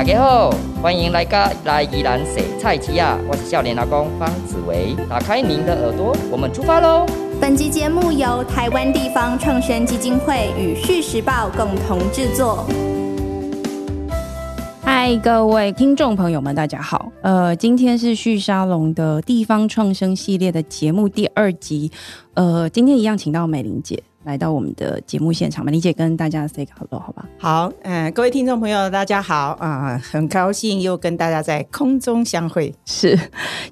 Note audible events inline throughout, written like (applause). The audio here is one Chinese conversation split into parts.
大家好，欢迎来到来宜兰洗菜市啊！我是笑脸老公方子维，打开您的耳朵，我们出发喽！本集节目由台湾地方创生基金会与《续时报》共同制作。嗨，各位听众朋友们，大家好。呃，今天是旭沙龙的地方创生系列的节目第二集。呃，今天一样，请到美玲姐来到我们的节目现场。美玲姐跟大家 say hello，好吧？好，嗯，各位听众朋友，大家好啊，很高兴又跟大家在空中相会。是，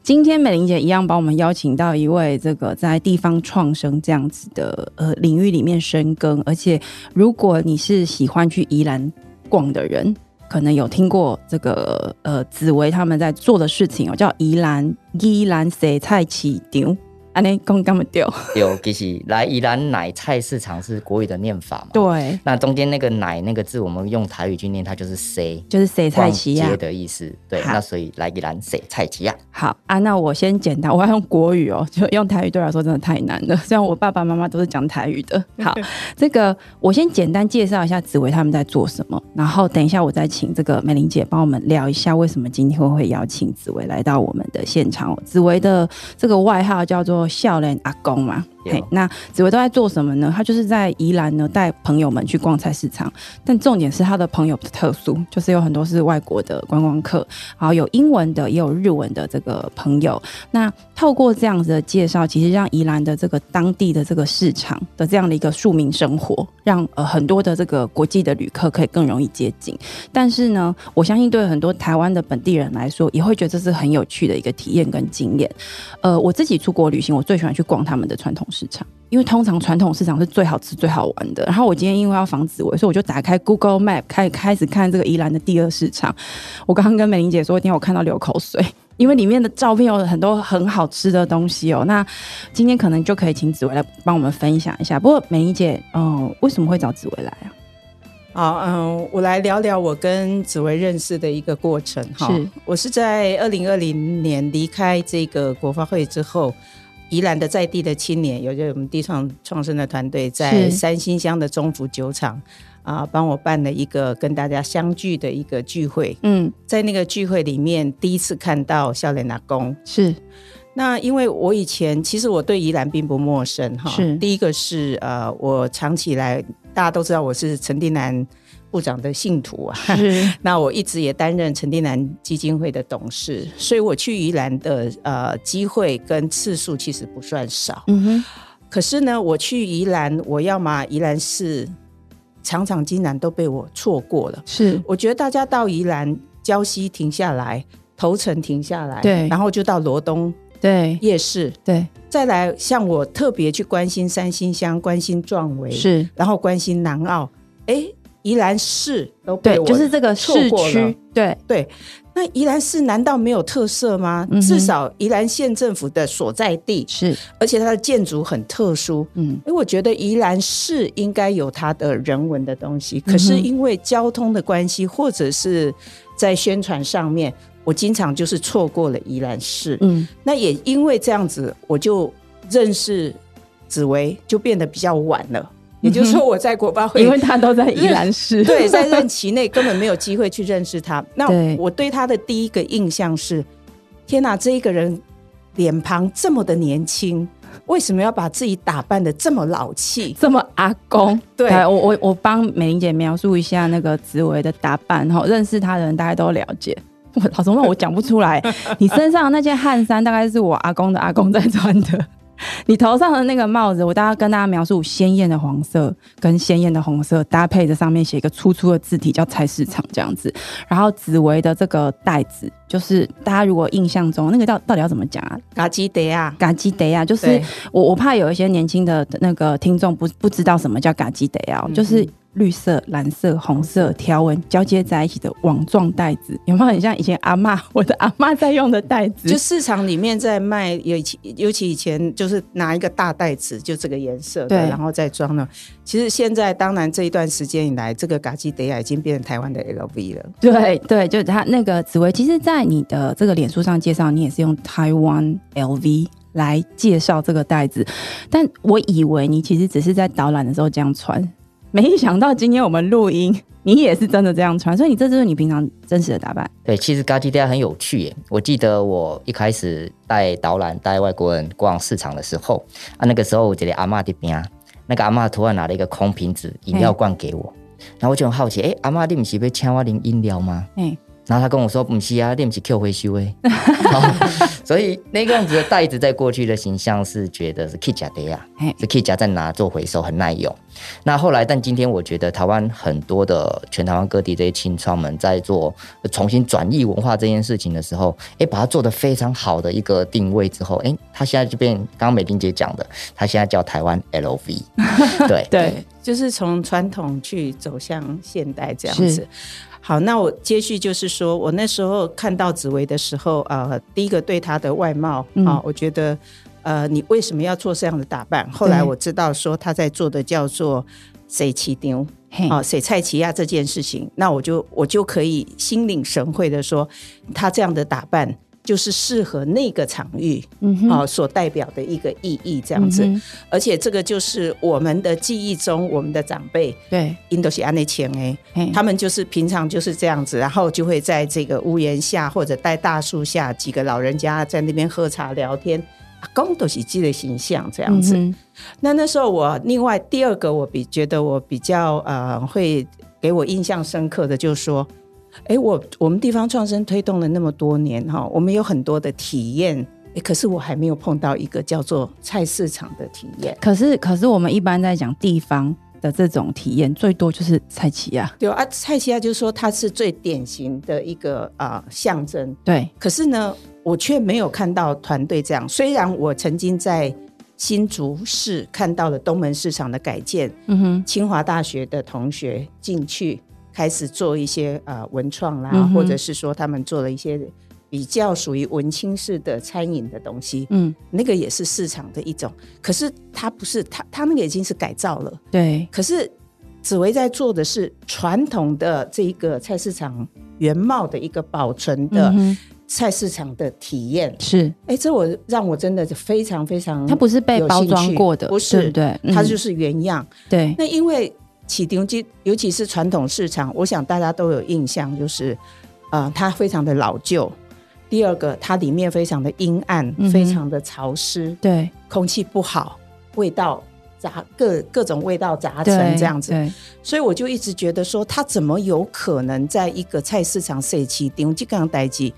今天美玲姐一样把我们邀请到一位这个在地方创生这样子的呃领域里面深耕，而且如果你是喜欢去宜兰逛的人。可能有听过这个呃紫薇他们在做的事情哦，叫宜兰宜兰洗菜市场。安尼讲干么掉？有，其实来宜兰奶菜市场是国语的念法嘛？对。那中间那个奶那个字，我们用台语去念，它就是 “say”，就是 “say 菜奇亚”的意思。对。那所以来宜兰 “say 菜奇亚。好啊，那我先简单，我要用国语哦，就用台语对我来说真的太难了。(laughs) 虽然我爸爸妈妈都是讲台语的。(laughs) 好，这个我先简单介绍一下紫薇他们在做什么，然后等一下我再请这个美玲姐帮我们聊一下为什么今天会邀请紫薇来到我们的现场。紫薇的这个外号叫做“有少年阿公嘛。嘿，那紫薇都在做什么呢？他就是在宜兰呢带朋友们去逛菜市场，但重点是他的朋友的特殊，就是有很多是外国的观光客，然后有英文的，也有日文的这个朋友。那透过这样子的介绍，其实让宜兰的这个当地的这个市场的这样的一个庶民生活，让呃很多的这个国际的旅客可以更容易接近。但是呢，我相信对很多台湾的本地人来说，也会觉得这是很有趣的一个体验跟经验。呃，我自己出国旅行，我最喜欢去逛他们的传统市场，因为通常传统市场是最好吃、最好玩的。然后我今天因为要防紫薇，所以我就打开 Google Map 开开始看这个宜兰的第二市场。我刚刚跟美玲姐说，今天我看到流口水，因为里面的照片有很多很好吃的东西哦。那今天可能就可以请紫薇来帮我们分享一下。不过美玲姐，嗯，为什么会找紫薇来啊？好，嗯，我来聊聊我跟紫薇认识的一个过程哈。是我是在二零二零年离开这个国发会之后。宜兰的在地的青年，有着我们地创创生的团队，在三星乡的中福酒厂啊，帮我办了一个跟大家相聚的一个聚会。嗯，在那个聚会里面，第一次看到笑脸阿公。是，那因为我以前其实我对宜兰并不陌生哈。是，第一个是呃，我长期来大家都知道我是陈定南。部长的信徒啊，(laughs) 那我一直也担任陈定南基金会的董事，所以我去宜兰的呃机会跟次数其实不算少。嗯哼，可是呢，我去宜兰，我要么宜兰市场场竟然都被我错过了。是，我觉得大家到宜兰礁溪停下来，头城停下来，对，然后就到罗东对。夜市，对，再来像我特别去关心三星乡，关心壮围，是，然后关心南澳，哎。宜兰市都对，就是这个市区，对对。那宜兰市难道没有特色吗？至少宜兰县政府的所在地是，而且它的建筑很特殊。嗯，因为我觉得宜兰市应该有它的人文的东西，可是因为交通的关系，或者是在宣传上面，我经常就是错过了宜兰市。嗯，那也因为这样子，我就认识紫薇就变得比较晚了。也就是说，我在国巴会，因为他都在宜兰市，(laughs) 对，在 (laughs) 任期内根本没有机会去认识他。那我对他的第一个印象是：天哪，这一个人脸庞这么的年轻，为什么要把自己打扮的这么老气，这么阿公？(laughs) 对，我我我帮美玲姐描述一下那个紫薇的打扮哈，认识他的人大家都了解。我老总，我讲不出来，你身上那件汗衫大概是我阿公的阿公在穿的。(laughs) 你头上的那个帽子，我大概跟大家描述鲜艳的黄色跟鲜艳的红色搭配着，上面写一个粗粗的字体叫菜市场这样子。然后紫薇的这个袋子，就是大家如果印象中那个到到底要怎么讲啊？嘎基德啊，嘎基德啊，就是我我怕有一些年轻的那个听众不不知道什么叫嘎基德啊，就是。绿色、蓝色、红色条纹交接在一起的网状袋子，有没有很像以前阿妈我的阿妈在用的袋子？就市场里面在卖，尤其尤其以前就是拿一个大袋子，就这个颜色，对，然后再装呢。其实现在当然这一段时间以来，这个嘎基德亚已经变成台湾的 LV 了。对对，就是它那个紫薇，其实，在你的这个脸书上介绍，你也是用台湾 LV 来介绍这个袋子，但我以为你其实只是在导览的时候这样穿。没想到今天我们录音，你也是真的这样穿，所以你这就是你平常真实的打扮。对，其实嘎吉迪亚很有趣耶。我记得我一开始带导览带外国人逛市场的时候，啊，那个时候我觉得阿妈的边啊，那个阿妈突然拿了一个空瓶子饮料罐给我，然后我就很好奇，哎，阿妈你不是被请我饮饮料吗？哎。然后他跟我说：“不是啊，练不起 Q 回修诶。(laughs) ”所以那个样子的袋子在过去的形象是觉得是 K 加的呀，是 K 加在拿做回收很耐用。那后来，但今天我觉得台湾很多的全台湾各地这些青创们在做重新转译文化这件事情的时候，哎，把它做的非常好的一个定位之后，哎，他现在就变刚刚美玲姐讲的，他现在叫台湾 LV。(laughs) 对对，就是从传统去走向现代这样子。好，那我接续就是说，我那时候看到紫薇的时候，呃，第一个对她的外貌啊，我觉得，呃，你为什么要做这样的打扮？后来我知道说她在做的叫做“谁骑牛”啊，“谁菜奇亚”这件事情，那我就我就可以心领神会的说，她这样的打扮。就是适合那个场域，啊，所代表的一个意义这样子，而且这个就是我们的记忆中，我们的长辈对。印度西安的前哎，他们就是平常就是这样子，然后就会在这个屋檐下或者在大树下，几个老人家在那边喝茶聊天，阿公都是记的形象这样子。那那时候我另外第二个我比觉得我比较呃会给我印象深刻的，就是说。哎，我我们地方创生推动了那么多年哈，我们有很多的体验，哎，可是我还没有碰到一个叫做菜市场的体验。可是，可是我们一般在讲地方的这种体验，最多就是菜奇亚。对啊，菜奇亚就是说它是最典型的一个啊象征。对，可是呢，我却没有看到团队这样。虽然我曾经在新竹市看到了东门市场的改建，嗯哼，清华大学的同学进去。开始做一些呃文创啦，或者是说他们做了一些比较属于文青式的餐饮的东西，嗯，那个也是市场的一种。可是它不是，它它那个已经是改造了，对。可是紫薇在做的是传统的这一个菜市场原貌的一个保存的菜市场的体验，是。哎，这我让我真的是非常非常，它不是被包装过的，不是，对，它就是原样，对。那因为。启丁机，尤其是传统市场，我想大家都有印象，就是，呃，它非常的老旧。第二个，它里面非常的阴暗，非常的潮湿，对，空气不好，味道杂各各种味道杂陈这样子。所以我就一直觉得说，它怎么有可能在一个菜市场设起丁机刚待机，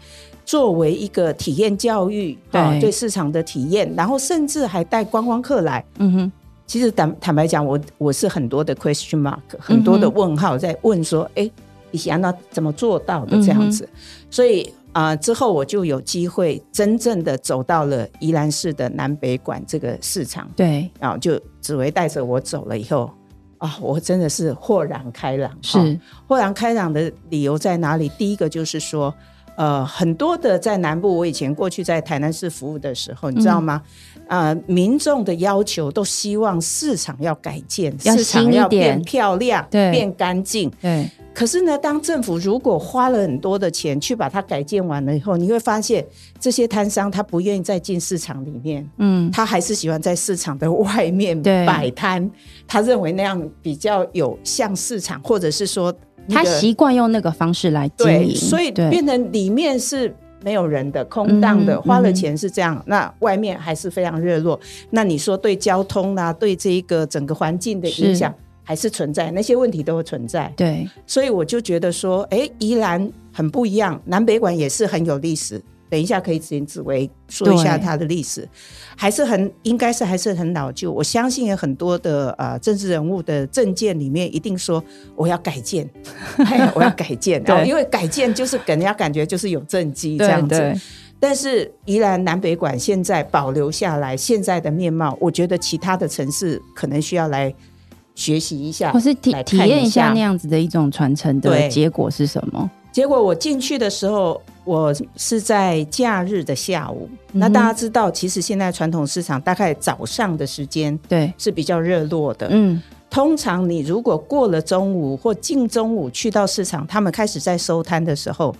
作为一个体验教育啊，对市场的体验，然后甚至还带观光客来，嗯哼。其实坦坦白讲，我我是很多的 question mark，很多的问号在问说，哎，以前那怎么做到的这样子？所以啊，之后我就有机会真正的走到了宜兰市的南北馆这个市场，对，然后就紫薇带着我走了以后，啊，我真的是豁然开朗。是豁然开朗的理由在哪里？第一个就是说。呃，很多的在南部，我以前过去在台南市服务的时候，你知道吗？呃，民众的要求都希望市场要改建，市场要变漂亮，对，变干净，对。可是呢，当政府如果花了很多的钱去把它改建完了以后，你会发现这些摊商他不愿意再进市场里面，嗯，他还是喜欢在市场的外面摆摊，他认为那样比较有像市场，或者是说。他习惯用那个方式来经营，所以变成里面是没有人的、空荡的，花了钱是这样，那外面还是非常热络。那你说对交通啊，对这一个整个环境的影响还是存在，那些问题都会存在。对，所以我就觉得说，哎，宜兰很不一样，南北馆也是很有历史。等一下可以请紫薇说一下它的历史，还是很应该是还是很老旧。我相信有很多的呃政治人物的政见里面一定说我要改建，我要改建，(laughs) 然后 (laughs) 因为改建就是给人家感觉就是有政绩这样子。但是宜兰南北馆现在保留下来现在的面貌，我觉得其他的城市可能需要来学习一下，或是体体验一下那样子的一种传承的结果是什么？结果我进去的时候，我是在假日的下午。那大家知道，其实现在传统市场大概早上的时间对是比较热络的。嗯，通常你如果过了中午或近中午去到市场，他们开始在收摊的时候，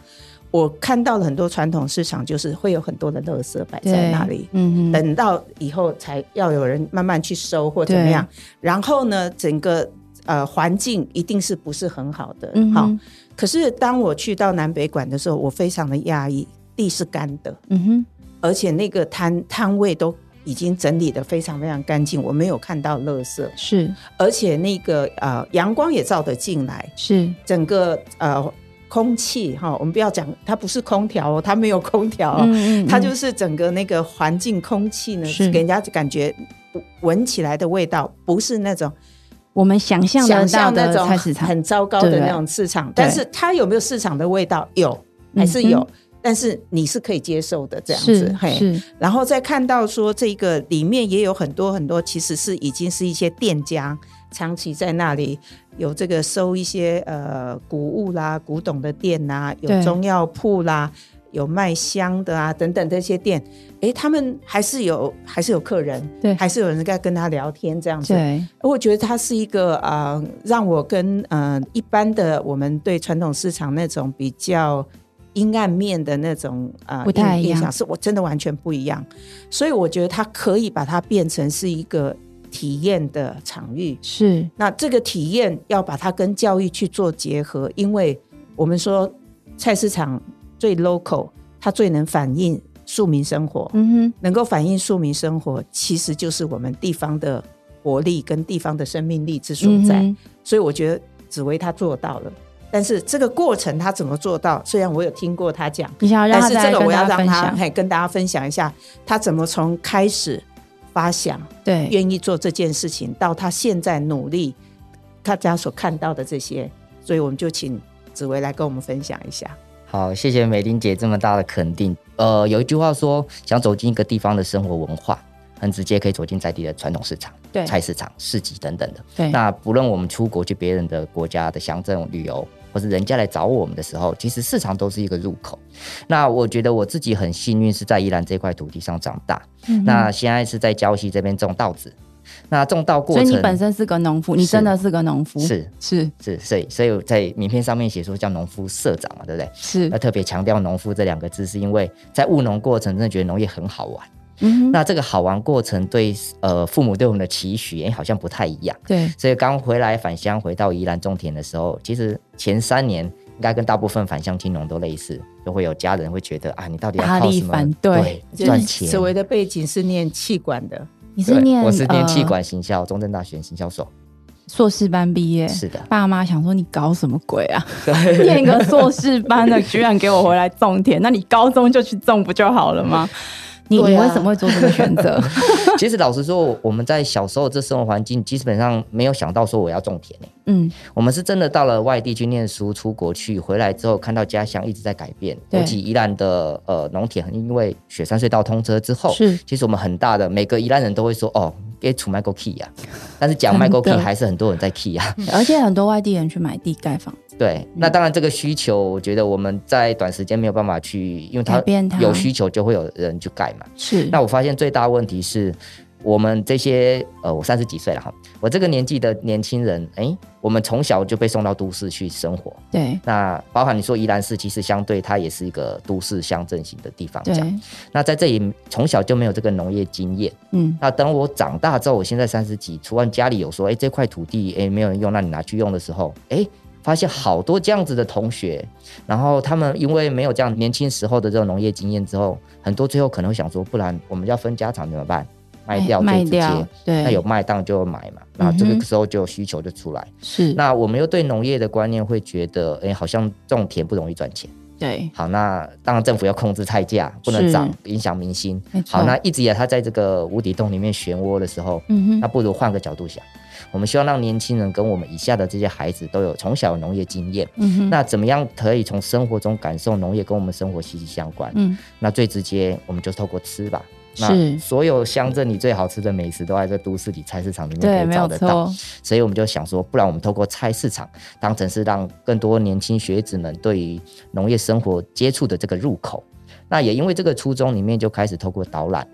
我看到了很多传统市场就是会有很多的垃圾摆在那里。嗯嗯，等到以后才要有人慢慢去收或怎么样。然后呢，整个。呃环境一定是不是很好的，好。可是当我去到南北馆的时候，我非常的讶异，地是干的，嗯哼，而且那个摊摊位都已经整理的非常非常干净，我没有看到垃圾，是，而且那个呃阳光也照得进来，是，整个呃空气哈，我们不要讲它不是空调哦，它没有空调，它就是整个那个环境空气呢，是。给人家感觉闻起来的味道不是那种。我们想象想象那种很糟糕的那种市场，但是它有没有市场的味道？有，还是有？但是你是可以接受的这样子。是，然后再看到说这个里面也有很多很多，其实是已经是一些店家长期在那里有这个收一些呃古物啦、古董的店呐，有中药铺啦。有卖香的啊，等等这些店，哎，他们还是有，还是有客人，对，还是有人在跟他聊天这样子。对，我觉得它是一个啊，让我跟呃一般的我们对传统市场那种比较阴暗面的那种啊不太一样，是我真的完全不一样。所以我觉得它可以把它变成是一个体验的场域。是，那这个体验要把它跟教育去做结合，因为我们说菜市场。最 local，它最能反映庶民生活，嗯哼，能够反映庶民生活，其实就是我们地方的活力跟地方的生命力之所在。所以我觉得紫薇她做到了，但是这个过程他怎么做到？虽然我有听过他讲，但是这个我要让他跟大家分享一下，他怎么从开始发想，对，愿意做这件事情，到他现在努力，大家所看到的这些，所以我们就请紫薇来跟我们分享一下。好，谢谢美玲姐这么大的肯定。呃，有一句话说，想走进一个地方的生活文化，很直接可以走进在地的传统市场、对菜市场、市集等等的。对，那不论我们出国去别人的国家的乡镇旅游，或是人家来找我们的时候，其实市场都是一个入口。那我觉得我自己很幸运，是在宜兰这块土地上长大。那现在是在礁溪这边种稻子。那种稻过程，所以你本身是个农夫，你真的是个农夫，是是是，所以所以在名片上面写说叫农夫社长嘛，对不对？是，那特别强调农夫这两个字，是因为在务农过程真的觉得农业很好玩。嗯，那这个好玩过程对呃父母对我们的期许，哎，好像不太一样。对，所以刚回来返乡回到宜兰种田的时候，其实前三年应该跟大部分返乡青农都类似，就会有家人会觉得啊，你到底要靠什么？对，赚钱。所谓的背景是念气管的。你是念我是念气管行销，中正大学行销所，硕士班毕业。是的，爸妈想说你搞什么鬼啊？(laughs) 念个硕士班的，居然给我回来种田，那你高中就去种不就好了吗？你你为什么会做这个选择？(laughs) 其实老实说，我们在小时候这生活环境基本上没有想到说我要种田嗯，我们是真的到了外地去念书，出国去，回来之后看到家乡一直在改变。尤其宜兰的呃农田，因为雪山隧道通车之后，是其实我们很大的每个宜兰人都会说哦，给出卖过 key 呀。但是讲 (laughs) 卖过 key 还是很多人在 key 啊。而且很多外地人去买地盖房。对，那当然这个需求，我觉得我们在短时间没有办法去，因为它有需求就会有人去盖嘛。是。那我发现最大问题是我们这些呃，我三十几岁了哈，我这个年纪的年轻人，哎，我们从小就被送到都市去生活。对。那包含你说宜兰市，其实相对它也是一个都市乡镇型的地方。对。那在这里从小就没有这个农业经验。嗯。那等我长大之后，我现在三十几，除了家里有说，哎，这块土地哎没有人用，那你拿去用的时候，哎。发现好多这样子的同学，然后他们因为没有这样年轻时候的这种农业经验之后，很多最后可能会想说，不然我们要分家产怎么办？卖掉卖掉，对，那有卖当就买嘛，那这个时候就有需求就出来。是，那我们又对农业的观念会觉得，哎，好像种田不容易赚钱。对，好，那当然政府要控制菜价，不能涨，影响民心。好，那一直以来他在这个无底洞里面漩涡的时候，嗯哼，那不如换个角度想。我们希望让年轻人跟我们以下的这些孩子都有从小农业经验。嗯那怎么样可以从生活中感受农业跟我们生活息息相关？嗯，那最直接我们就透过吃吧。那，所有乡镇里最好吃的美食都在这都市里菜市场里面可以找得到。所以我们就想说，不然我们透过菜市场当成是让更多年轻学子们对于农业生活接触的这个入口。那也因为这个初衷里面就开始透过导览。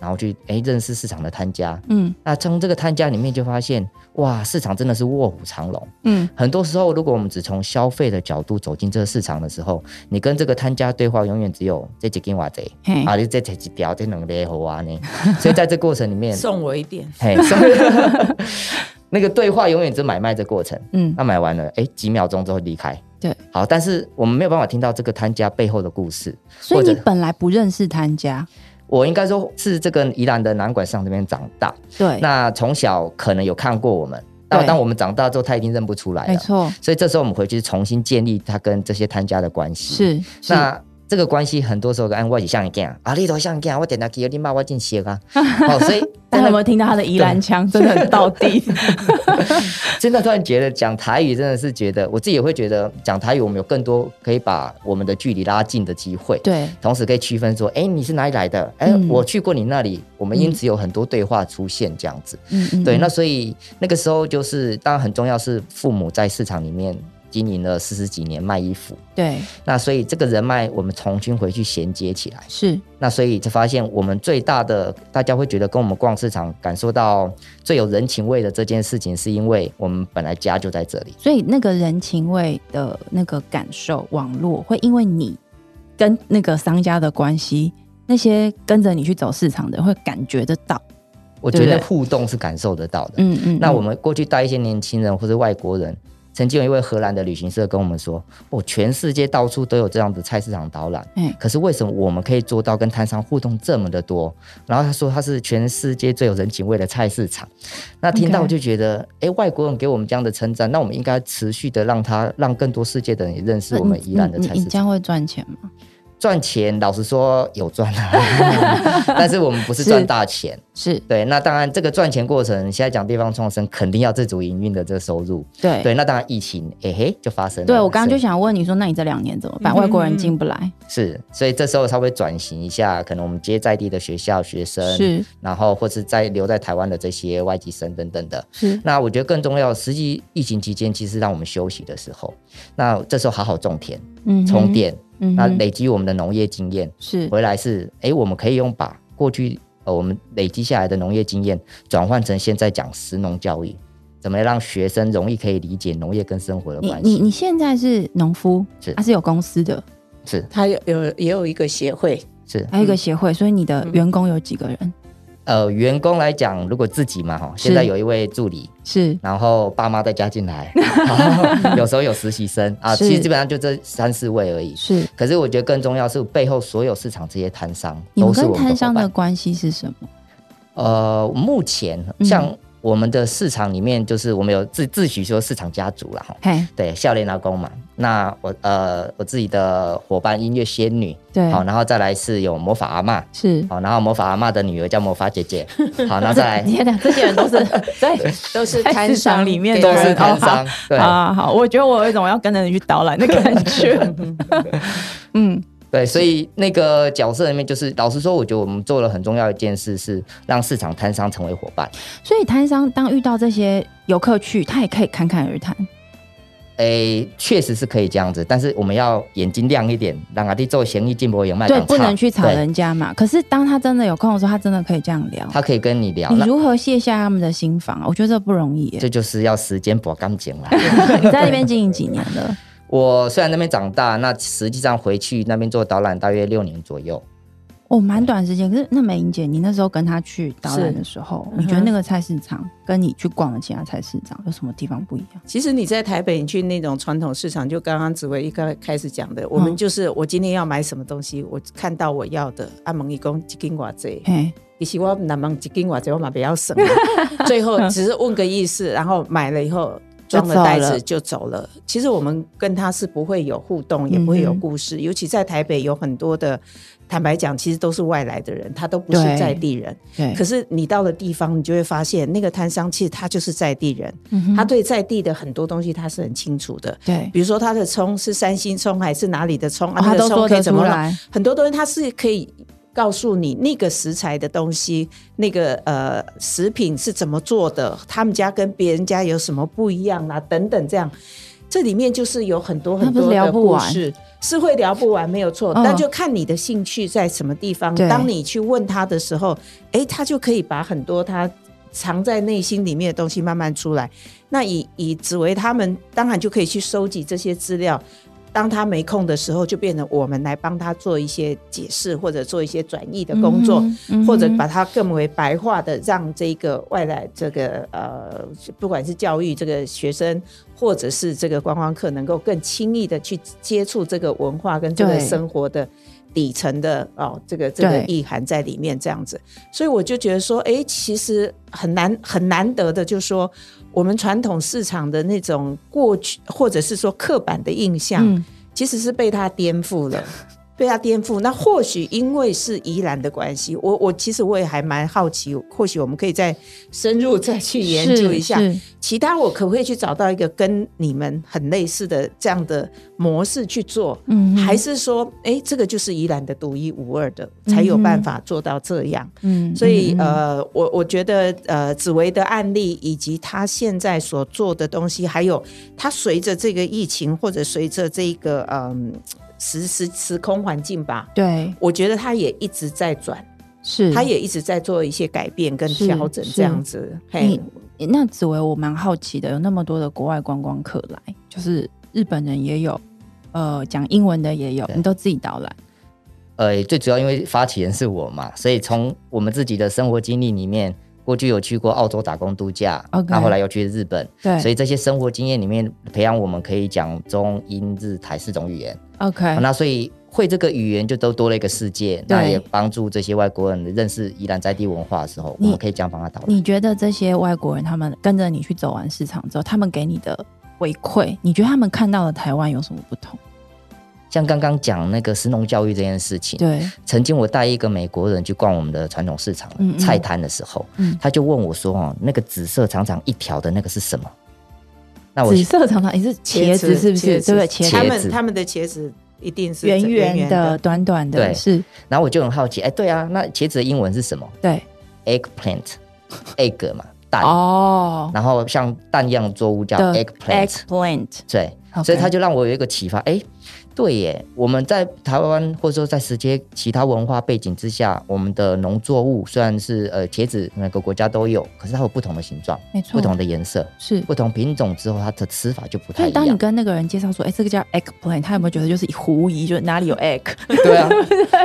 然后去哎认识市场的摊家，嗯，那从这个摊家里面就发现，哇，市场真的是卧虎藏龙，嗯，很多时候如果我们只从消费的角度走进这个市场的时候，你跟这个摊家对话永远只有这几斤瓦贼，啊，你这这几条这能勒好啊呢，所以在这过程里面送我一点，嘿，(laughs) 那个对话永远只买卖的过程。嗯，那买完了，哎，几秒钟之后离开。对，好，但是我们没有办法听到这个摊家背后的故事。所以你本来不认识摊家，我应该说是这个宜兰的南管上这边长大。对，那从小可能有看过我们，但当我们长大之后，他已经认不出来了。没错，所以这时候我们回去重新建立他跟这些摊家的关系。是，那。这个关系很多时候跟我是像一样，啊，你都像一样，我点他给你骂我进写啊，(laughs) 哦，所以大家有没有听到他的宜兰腔？真的很到底。(laughs) 真的突然觉得讲台语真的是觉得，我自己也会觉得讲台语，我们有更多可以把我们的距离拉近的机会。对，同时可以区分说，哎，你是哪里来的？哎，我去过你那里，我们因此有很多对话出现这样子。嗯嗯。对，那所以那个时候就是，当然很重要是父母在市场里面。经营了四十几年卖衣服，对，那所以这个人脉我们重新回去衔接起来，是，那所以就发现我们最大的，大家会觉得跟我们逛市场感受到最有人情味的这件事情，是因为我们本来家就在这里，所以那个人情味的那个感受，网络会因为你跟那个商家的关系，那些跟着你去走市场的会感觉得到，我觉得互动是感受得到的，嗯嗯，那我们过去带一些年轻人或者外国人。曾经有一位荷兰的旅行社跟我们说：“哦，全世界到处都有这样的菜市场导览，嗯，可是为什么我们可以做到跟摊商互动这么的多？”然后他说：“他是全世界最有人情味的菜市场。”那听到就觉得，哎，外国人给我们这样的称赞，那我们应该持续的让他让更多世界的人也认识我们宜兰的菜市场。你将会赚钱吗？赚钱，老实说有赚啊，(laughs) 但是我们不是赚大钱，是对。那当然，这个赚钱过程，现在讲地方创生，肯定要自主营运的这个收入。对对，那当然疫情，哎嘿，就发生了。对我刚刚就想问你说，那你这两年怎么办？外国人进不来，是，所以这时候稍微转型一下，可能我们接在地的学校学生，是，然后或是在留在台湾的这些外籍生等等的。是。那我觉得更重要，实际疫情期间，其实让我们休息的时候，那这时候好好种田，嗯，充电。那累积我们的农业经验是。回来是哎，我们可以用把过去呃我们累积下来的农业经验转换成现在讲实农教育，怎么让学生容易可以理解农业跟生活的关系？你你你现在是农夫，是。他是有公司的，是。他有有也有一个协会，是。还有一个协会，所以你的员工有几个人？呃，员工来讲，如果自己嘛哈，现在有一位助理是，然后爸妈再加进来，(laughs) 有时候有实习生啊，其实基本上就这三四位而已。是，可是我觉得更重要是背后所有市场这些摊商，你们跟摊商的关系是什么？呃，目前像。我们的市场里面，就是我们有自自诩说市场家族了哈。对，笑脸老公嘛。那我呃，我自己的伙伴音乐仙女，对，好，然后再来是有魔法阿妈，是，好，然后魔法阿妈的女儿叫魔法姐姐，好，(laughs) 然后再来，天哪，这些人都是 (laughs) 对，都是摊商里面都是摊商，对。啊，好，我觉得我有一种要跟着你去导览的感觉，(laughs) 嗯。对，所以那个角色里面，就是老实说，我觉得我们做了很重要一件事，是让市场摊商成为伙伴。所以摊商当遇到这些游客去，他也可以侃侃而谈。诶，确实是可以这样子，但是我们要眼睛亮一点，让阿弟做生意进步有卖。对，不能去吵人家嘛。可是当他真的有空的时候，他真的可以这样聊。他可以跟你聊。你如何卸下他们的心防啊？我觉得这不容易。这就是要时间搏干净了。(laughs) 你在那边经营几年了？我虽然那边长大，那实际上回去那边做导览大约六年左右。哦，蛮短时间。可是那美英姐，你那时候跟他去导览的时候，你觉得那个菜市场跟你去逛的其他菜市场有什么地方不一样？其实你在台北，你去那种传统市场，就刚刚紫薇一开开始讲的，我们就是我今天要买什么东西，我看到我要的，阿蒙一公几斤瓦这，其实我南蒙几斤瓦这，我买比较省，(laughs) 最后只是问个意思，然后买了以后。装了袋子就走了。其实我们跟他是不会有互动，也不会有故事。尤其在台北有很多的，坦白讲，其实都是外来的人，他都不是在地人。对。可是你到了地方，你就会发现，那个摊商其实他就是在地人，他对在地的很多东西他是很清楚的。对。比如说他的葱是三星葱还是哪里的葱，他的葱可以怎么来？很多东西他是可以。告诉你那个食材的东西，那个呃食品是怎么做的，他们家跟别人家有什么不一样啊？等等，这样这里面就是有很多很多的故事，是会聊不完，没有错。但就看你的兴趣在什么地方。当你去问他的时候，哎，他就可以把很多他藏在内心里面的东西慢慢出来。那以以紫薇他们当然就可以去收集这些资料。当他没空的时候，就变成我们来帮他做一些解释，或者做一些转译的工作，或者把它更为白话的，让这个外来这个呃，不管是教育这个学生，或者是这个观光客，能够更轻易的去接触这个文化跟这个生活的底层的哦，这个这个意涵在里面这样子。所以我就觉得说，哎，其实很难很难得的，就是说。我们传统市场的那种过去，或者是说刻板的印象，其实是被它颠覆了。被他颠覆，那或许因为是宜兰的关系，我我其实我也还蛮好奇，或许我们可以再深入再去研究一下，其他我可不可以去找到一个跟你们很类似的这样的模式去做？嗯，还是说，哎，这个就是宜兰的独一无二的，才有办法做到这样？嗯，所以呃，我我觉得呃，紫薇的案例以及他现在所做的东西，还有他随着这个疫情或者随着这个嗯。时时时空环境吧，对，我觉得他也一直在转，是，他也一直在做一些改变跟调整，这样子。嘿，那紫薇，我蛮好奇的，有那么多的国外观光客来，就是日本人也有，呃，讲英文的也有，你都自己导览？呃，最主要因为发起人是我嘛，所以从我们自己的生活经历里面。过去有去过澳洲打工度假，那后来又去日本，对，所以这些生活经验里面培养我们可以讲中英日台四种语言。OK，那所以会这个语言就都多了一个世界，那也帮助这些外国人认识宜兰在地文化的时候，我们可以这样帮他导。你觉得这些外国人他们跟着你去走完市场之后，他们给你的回馈，你觉得他们看到的台湾有什么不同？像刚刚讲那个食农教育这件事情，对，曾经我带一个美国人去逛我们的传统市场菜摊的时候，嗯他就问我说：“哦，那个紫色长长一条的那个是什么？”那我紫色长长也是茄子，是不是？对不对？茄子，他们他们的茄子一定是圆圆的、短短的，是。然后我就很好奇，哎，对啊，那茄子的英文是什么？对，eggplant，egg (laughs) 嘛，蛋哦。然后像蛋一样的作物叫 eggplant，对，所以他就让我有一个启发，哎。对耶，我们在台湾或者说在世界其他文化背景之下，我们的农作物虽然是呃茄子，每个国家都有，可是它有不同的形状，没错，不同的颜色，是不同品种之后，它的吃法就不太一样。当你跟那个人介绍说，哎，这个叫 eggplant，他有没有觉得就是狐疑，就是哪里有 egg？(laughs) 对啊，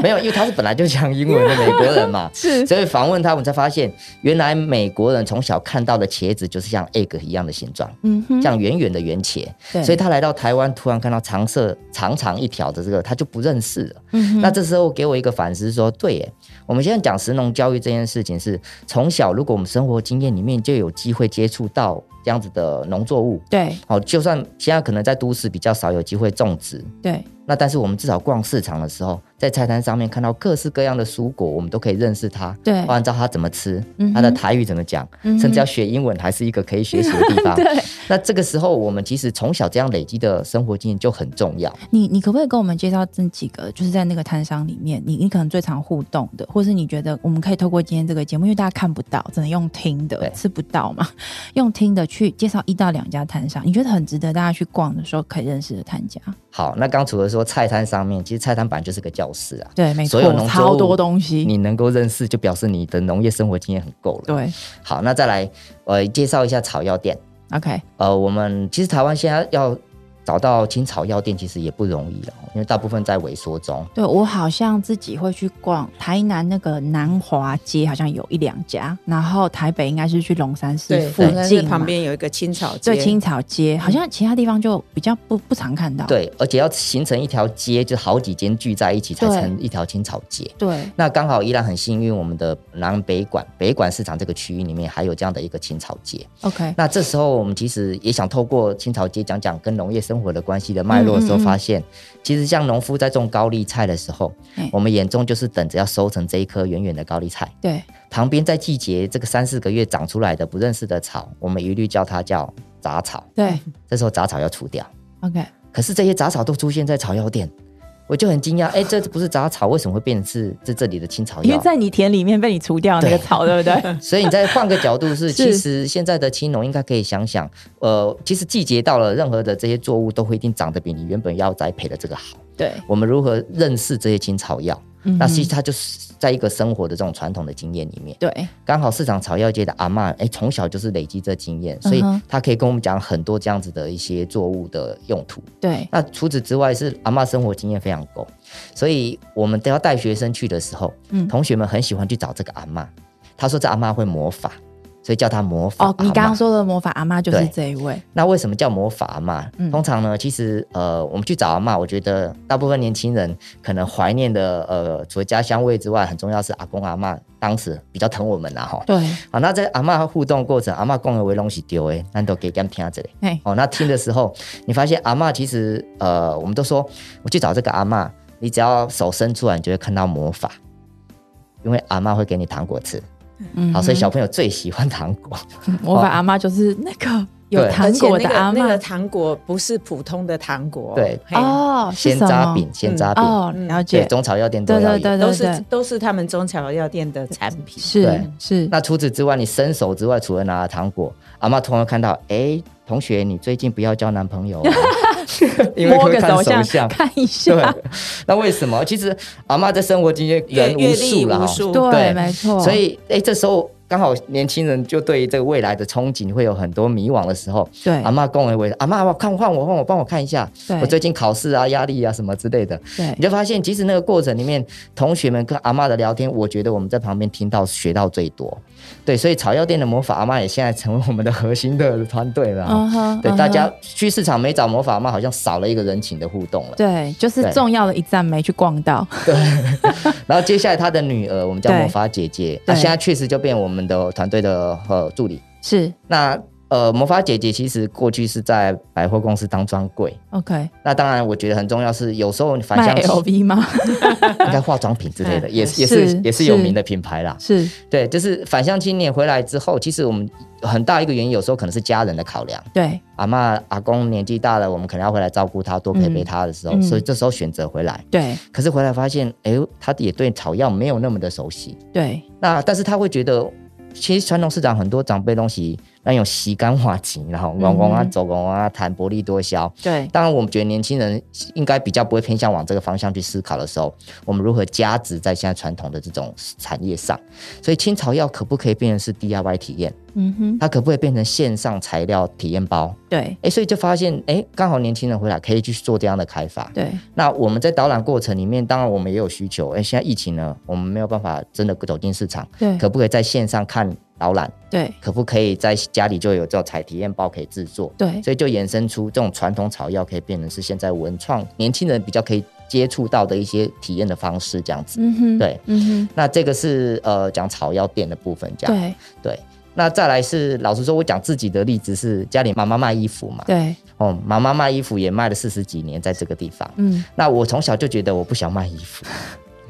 没有，因为他是本来就讲英文的美国人嘛，(laughs) 是，所以访问他，我们才发现，原来美国人从小看到的茄子就是像 egg 一样的形状，嗯哼，像圆圆的圆茄，对，所以他来到台湾，突然看到长色长长一条的这个。他就不认识了。嗯，那这时候给我一个反思，说对耶，我们现在讲食农教育这件事情，是从小如果我们生活经验里面就有机会接触到这样子的农作物，对，哦，就算现在可能在都市比较少有机会种植，对。那但是我们至少逛市场的时候，在菜单上面看到各式各样的蔬果，我们都可以认识它，对，按照它怎么吃，它的台语怎么讲，甚至要学英文，还是一个可以学习的地方。(laughs) 对，那这个时候我们其实从小这样累积的生活经验就很重要。你你可不可以跟我们介绍这几个，就是在那个摊商里面，你你可能最常互动的，或是你觉得我们可以透过今天这个节目，因为大家看不到，只能用听的，吃不到嘛，用听的去介绍一到两家摊商，你觉得很值得大家去逛的时候可以认识的摊家。好，那刚除了说菜摊上面，其实菜摊本来就是个教室啊。对，没错，超多东西，你能够认识，就表示你的农业生活经验很够了。对，好，那再来，呃，介绍一下草药店。OK，呃，我们其实台湾现在要。找到青草药店其实也不容易了，因为大部分在萎缩中。对我好像自己会去逛台南那个南华街，好像有一两家。然后台北应该是去龙山寺附近旁边有一个青草街，对青草街，好像其他地方就比较不不常看到。对，而且要形成一条街，就好几间聚在一起才成一条青草街。对，那刚好依然很幸运，我们的南北馆北馆市场这个区域里面还有这样的一个青草街。OK，那这时候我们其实也想透过青草街讲讲跟农业生活的关系的脉络的时候，发现其实像农夫在种高丽菜的时候，我们眼中就是等着要收成这一颗远远的高丽菜。对，旁边在季节这个三四个月长出来的不认识的草，我们一律叫它叫杂草。对，这时候杂草要除掉。OK，可是这些杂草都出现在草药店。我就很惊讶，哎，这不是杂草，为什么会变成是这这里的青草药？因为在你田里面被你除掉那个草，对不对？(laughs) 所以你再换个角度是，其实现在的青农应该可以想想，呃，其实季节到了，任何的这些作物都会一定长得比你原本要栽培的这个好。对，我们如何认识这些青草药？那其实它就是在一个生活的这种传统的经验里面。对，刚好市场草药界的阿妈，哎，从小就是累积这经验，所以他可以跟我们讲很多这样子的一些作物的用途。对，那除此之外是阿妈生活经验非常够，所以我们都要带学生去的时候，嗯，同学们很喜欢去找这个阿妈。他说这阿妈会魔法。所以叫他魔法。哦，你刚刚说的魔法阿妈就是这一位。那为什么叫魔法阿妈？通常呢，其实呃，我们去找阿妈，我觉得大部分年轻人可能怀念的呃，除了家乡味之外，很重要是阿公阿妈当时比较疼我们呐，哈。对。好，那在阿妈互动过程，阿妈讲的为东西丢诶，那都给他们听这里。哎。哦，那听的时候，你发现阿妈其实呃，我们都说我去找这个阿妈，你只要手伸出来，你就会看到魔法，因为阿妈会给你糖果吃。嗯，好，所以小朋友最喜欢糖果。(laughs) 魔法阿妈就是那个有糖果的阿妈，那个糖果不是普通的糖果，对。哦，鲜扎饼，鲜扎饼。哦，了解。中草药店都要，都是都是他们中草药店的产品。是是。那除此之外，你伸手之外，除了拿糖果，阿妈突然看到，哎，同学，你最近不要交男朋友。(laughs) 摸个手相看一下，对，那为什么？其实阿妈在生活经验人无数了，对，没错。所以，哎，这时候刚好年轻人就对这个未来的憧憬会有很多迷惘的时候，对，阿妈恭维为阿妈，我看换我换我帮我看一下，我最近考试啊压力啊什么之类的，对，你就发现，即使那个过程里面，同学们跟阿妈的聊天，我觉得我们在旁边听到学到最多。对，所以草药店的魔法阿妈也现在成为我们的核心的团队了。对，大家去市场没找魔法阿妈，好像少了一个人情的互动了。对，就是重要的一站没去逛到。(laughs) 对，然后接下来他的女儿，我们叫魔法姐姐，那现在确实就变我们的团队的呃助理。是，那。呃，魔法姐姐其实过去是在百货公司当专柜。OK，那当然，我觉得很重要是有时候你反向 LV 吗？(laughs) 应该化妆品之类的，(laughs) 也也是也是有名的品牌啦。是对，就是返乡青年回来之后，其实我们很大一个原因，有时候可能是家人的考量。对，阿妈阿公年纪大了，我们可能要回来照顾他，多陪陪他的时候，所以这时候选择回来。对，可是回来发现，哎，他也对草药没有那么的熟悉。对，那但是他会觉得，其实传统市场很多长辈东西。那用吸干化情，然后往往啊走往啊谈薄利多销。对，当然我们觉得年轻人应该比较不会偏向往这个方向去思考的时候，我们如何加值在现在传统的这种产业上？所以青草药可不可以变成是 DIY 体验？嗯哼，它可不可以变成线上材料体验包？对，哎，所以就发现，哎，刚好年轻人回来可以去做这样的开发。对，那我们在导览过程里面，当然我们也有需求。哎，现在疫情呢，我们没有办法真的走进市场。对，可不可以在线上看？导览对，可不可以在家里就有这种采体验包可以制作？对，所以就衍生出这种传统草药可以变成是现在文创年轻人比较可以接触到的一些体验的方式，这样子。嗯哼，对，嗯哼。那这个是呃讲草药店的部分，这样对对。那再来是老实说，我讲自己的例子是家里妈妈卖衣服嘛，对哦，妈妈卖衣服也卖了四十几年，在这个地方。嗯，那我从小就觉得我不想卖衣服。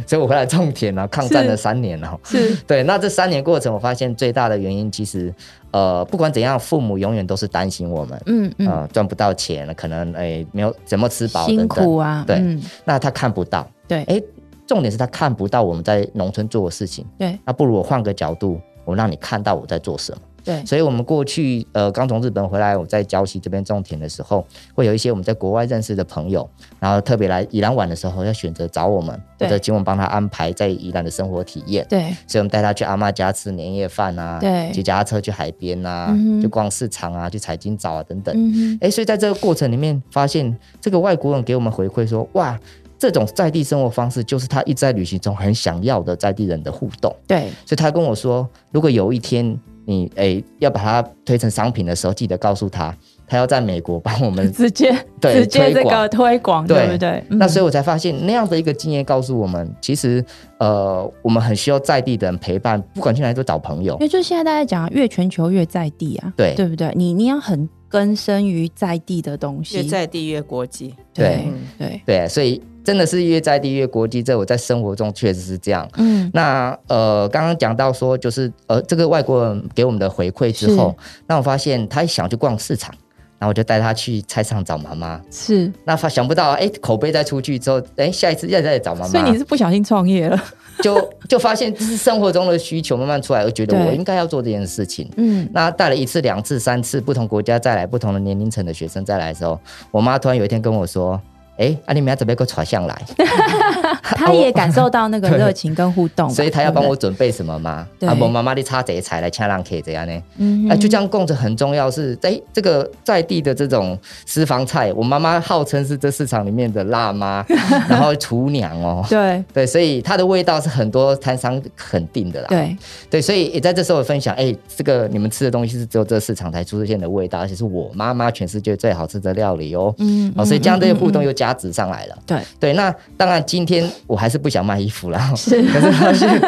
所以我回来种田了，抗战了三年了。是对，那这三年过程，我发现最大的原因，其实呃，不管怎样，父母永远都是担心我们，嗯嗯，赚不到钱，可能哎没有怎么吃饱，辛苦啊。对，那他看不到。对，哎，重点是他看不到我们在农村做的事情。对，那不如我换个角度，我让你看到我在做什么。对，所以，我们过去呃刚从日本回来，我在礁溪这边种田的时候，会有一些我们在国外认识的朋友，然后特别来宜兰玩的时候，要选择找我们，或者请我们帮他安排在宜兰的生活体验。对，所以我们带他去阿妈家吃年夜饭啊，对，骑脚踏车去海边啊，去逛市场啊，去采金枣啊等等。嗯哎，所以在这个过程里面，发现这个外国人给我们回馈说，哇，这种在地生活方式就是他一直在旅行中很想要的在地人的互动。对，所以他跟我说，如果有一天。你诶，要把它推成商品的时候，记得告诉他，他要在美国帮我们 (laughs) 直接对直接这个推广，对不对？那所以我才发现那样的一个经验告诉我们，其实呃，我们很需要在地的人陪伴，不管去哪里都找朋友。因为就现在大家讲，越全球越在地啊，对对不对？你你要很根深于在地的东西，越在地越国际，对对对，所以。真的是越在地越国际，这我在生活中确实是这样。嗯，那呃，刚刚讲到说，就是呃，这个外国人给我们的回馈之后，那我发现他想去逛市场，然后我就带他去菜场找妈妈。是，那发想不到，哎，口碑再出去之后，哎，下一次再再找妈妈。所以你是不小心创业了，就就发现是生活中的需求慢慢出来，而觉得我应该要做这件事情。嗯，那带了一次、两次、三次，不同国家再来，不同的年龄层的学生再来的时候，我妈突然有一天跟我说。哎，啊你明准备个传上来，(laughs) 他也感受到那个热情跟互动，所以他要帮我准备什么吗？啊，我妈妈的插这一菜来掐浪 K 这样呢？嗯，啊，就这样供着很重要，是哎，这个在地的这种私房菜，我妈妈号称是这市场里面的辣妈，(laughs) 然后厨娘哦，对。对，所以它的味道是很多摊商肯定的啦，对。对，所以也在这时候分享，哎，这个你们吃的东西是只有这市场才出现的味道，而且是我妈妈全世界最好吃的料理哦，嗯，哦，所以这样这些互动又加值上来了，对对，那当然今天我还是不想卖衣服了，(laughs) 是，(laughs) 可是发现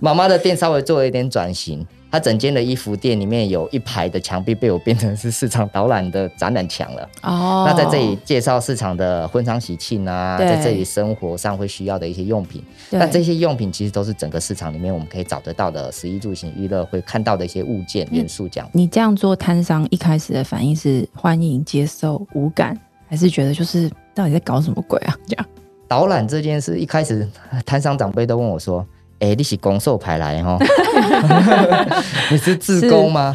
妈妈的店稍微做了一点转型。它整间的衣服店里面有一排的墙壁被我变成是市场导览的展览墙了。哦，那在这里介绍市场的婚丧喜庆啊，在这里生活上会需要的一些用品。那这些用品其实都是整个市场里面我们可以找得到的，食衣住行娱乐会看到的一些物件元素。这样，你这样做摊商一开始的反应是欢迎、接受、无感，还是觉得就是到底在搞什么鬼啊？(laughs) 这样导览这件事一开始摊商长辈都问我说。哎，你是公售牌来哦？(laughs) (laughs) 你是自工吗？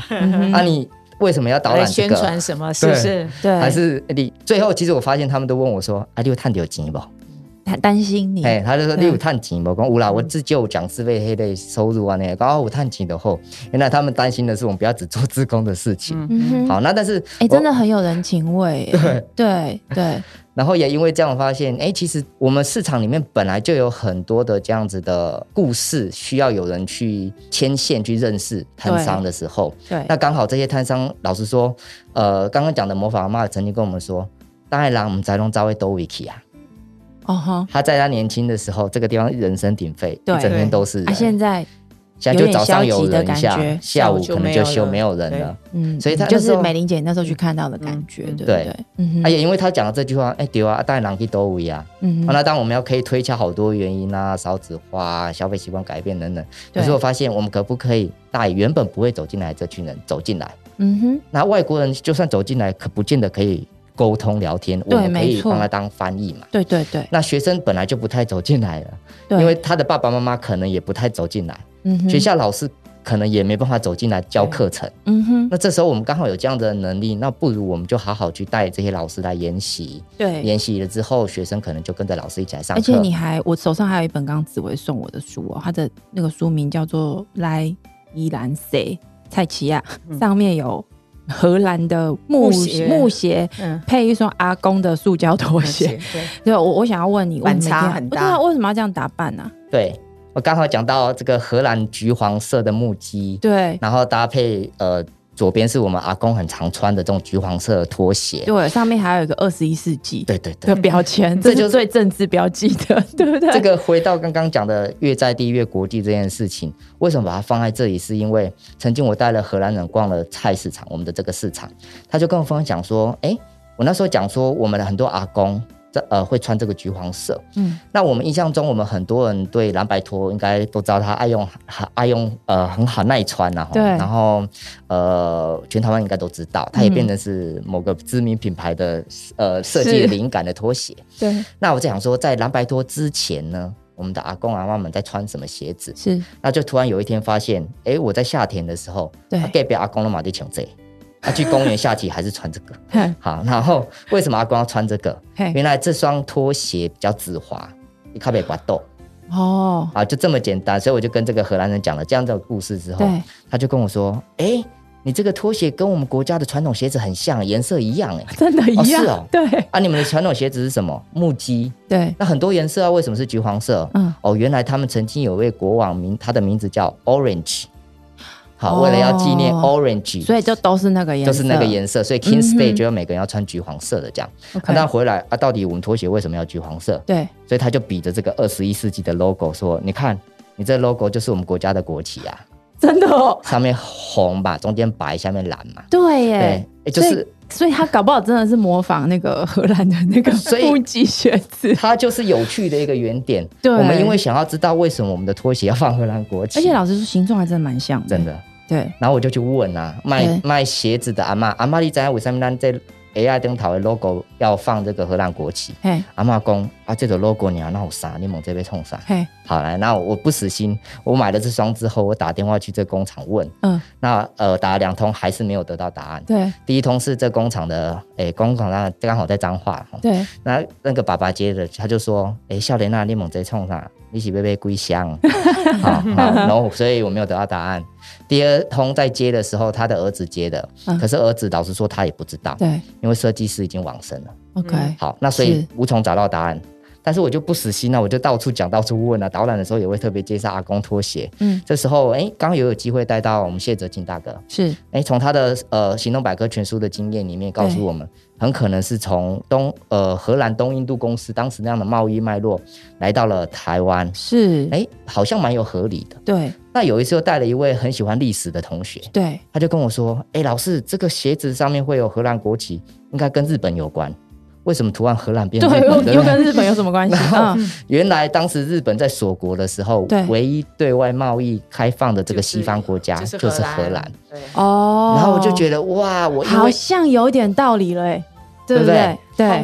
啊，你为什么要导览宣传什么？是不是？对，还是你最后其实我发现他们都问我说：“啊，你有探有钱不？”他担心你。哎，他就说：“你有探钱不？”讲有啦，我自救讲自费黑的收入啊，那刚好我探钱的后，原来他们担心的是我们不要只做自工的事情。好，那但是哎，真的很有人情味。对对对。然后也因为这样发现，哎，其实我们市场里面本来就有很多的这样子的故事，需要有人去牵线去认识摊商的时候，对，那刚好这些摊商，老实说，呃，刚刚讲的魔法阿妈曾经跟我们说，大然我们宅龙招会都维奇啊，哦哈，他在他年轻的时候，这个地方人声鼎沸，一整天都是，他现在。现在就早上有人一下，下午可能就休没有人了。嗯，所以他就是美玲姐那时候去看到的感觉，对不对？嗯，哎，因为他讲了这句话，哎，对啊，带狼去都无呀。嗯，那当我们要可以推敲好多原因啊，少子化、消费习惯改变等等。可是我发现，我们可不可以带原本不会走进来这群人走进来？嗯哼，那外国人就算走进来，可不见得可以沟通聊天。我们可以帮他当翻译嘛？对对对。那学生本来就不太走进来了，因为他的爸爸妈妈可能也不太走进来。嗯，学校老师可能也没办法走进来教课程。嗯哼，那这时候我们刚好有这样的能力，那不如我们就好好去带这些老师来研习。对，研习了之后，学生可能就跟着老师一起来上课。而且你还，我手上还有一本刚刚紫薇送我的书哦，他的那个书名叫做《来伊兰 C 蔡奇亚》，上面有荷兰的木鞋，木鞋配一双阿公的塑胶拖鞋。对，我我想要问你，反差很大，为什么要这样打扮呢？对。我刚好讲到这个荷兰橘黄色的木屐，对，然后搭配呃左边是我们阿公很常穿的这种橘黄色的拖鞋，对，上面还有一个二十一世纪对对对的标签，这就是最政治标记的，(laughs) 对不对？这个回到刚刚讲的越在地越国际这件事情，为什么把它放在这里？是因为曾经我带了荷兰人逛了菜市场，我们的这个市场，他就跟我分享说，哎，我那时候讲说我们的很多阿公。这呃会穿这个橘黄色，嗯，那我们印象中，我们很多人对蓝白拖应该都知道，它爱用，爱用，呃，很好耐穿啊，对，然后呃，全台湾应该都知道，它也变成是某个知名品牌的呃设计灵感的拖鞋，对。那我就想说，在蓝白拖之前呢，我们的阿公阿妈们在穿什么鞋子？是，那就突然有一天发现，哎，我在夏天的时候，对，给别阿公的马蒂琼这。他去公园下棋还是穿这个，(laughs) 好，然后为什么阿公要穿这个？原来这双拖鞋比较止滑，你靠北刮豆。哦，啊，就这么简单，所以我就跟这个荷兰人讲了这样的故事之后，他就跟我说：“哎，你这个拖鞋跟我们国家的传统鞋子很像，颜色一样，哎，(laughs) 真的一样，是哦，对。啊，你们的传统鞋子是什么？木屐，对，那很多颜色啊，为什么是橘黄色？嗯，哦，原来他们曾经有位国王名，他的名字叫 Orange。”好，为了要纪念 Orange，所以就都是那个颜色，就是那个颜色。所以 Kings Day 就要每个人要穿橘黄色的这样。看他回来啊，到底我们拖鞋为什么要橘黄色？对，所以他就比着这个二十一世纪的 logo 说：“你看，你这 logo 就是我们国家的国旗啊！”真的哦，上面红吧，中间白，下面蓝嘛。对耶，对，就是，所以他搞不好真的是模仿那个荷兰的那个木屐靴子。它就是有趣的一个原点。对，我们因为想要知道为什么我们的拖鞋要放荷兰国旗，而且老实说，形状还真的蛮像，真的。对，然后我就去问啊，卖卖鞋子的阿妈，阿妈你在为什么咱这 AI 灯塔的 logo 要放这个荷兰国旗。阿妈讲啊，这个 logo 你要那有啥？你猛这边冲啥？好来，那我不死心，我买了这双之后，我打电话去这工厂问。嗯，那呃打了两通还是没有得到答案。对，第一通是这工厂的，哎，工厂那刚好在彰化。对，那那个爸爸接的，他就说，哎，笑莲娜，你猛这冲啥？你是被被归乡？好，然后所以我没有得到答案。第二通在接的时候，他的儿子接的，可是儿子老实说他也不知道，对，因为设计师已经往生了。OK，好，那所以无从找到答案。但是我就不死心了，我就到处讲，到处问啊。导览的时候也会特别介绍阿公拖鞋。嗯，这时候哎，刚有有机会带到我们谢哲金大哥，是哎，从他的呃行动百科全书的经验里面告诉我们，很可能是从东呃荷兰东印度公司当时那样的贸易脉络来到了台湾。是哎，好像蛮有合理的。对。那有一次又带了一位很喜欢历史的同学，对，他就跟我说：“哎，老师，这个鞋子上面会有荷兰国旗，应该跟日本有关。为什么图案荷兰变？对，又跟日本有什么关系？(laughs) 啊，原来当时日本在锁国的时候，唯一对外贸易开放的这个西方国家就是荷兰。哦，然后我就觉得哇，我好像有点道理了，哎，对不对？对。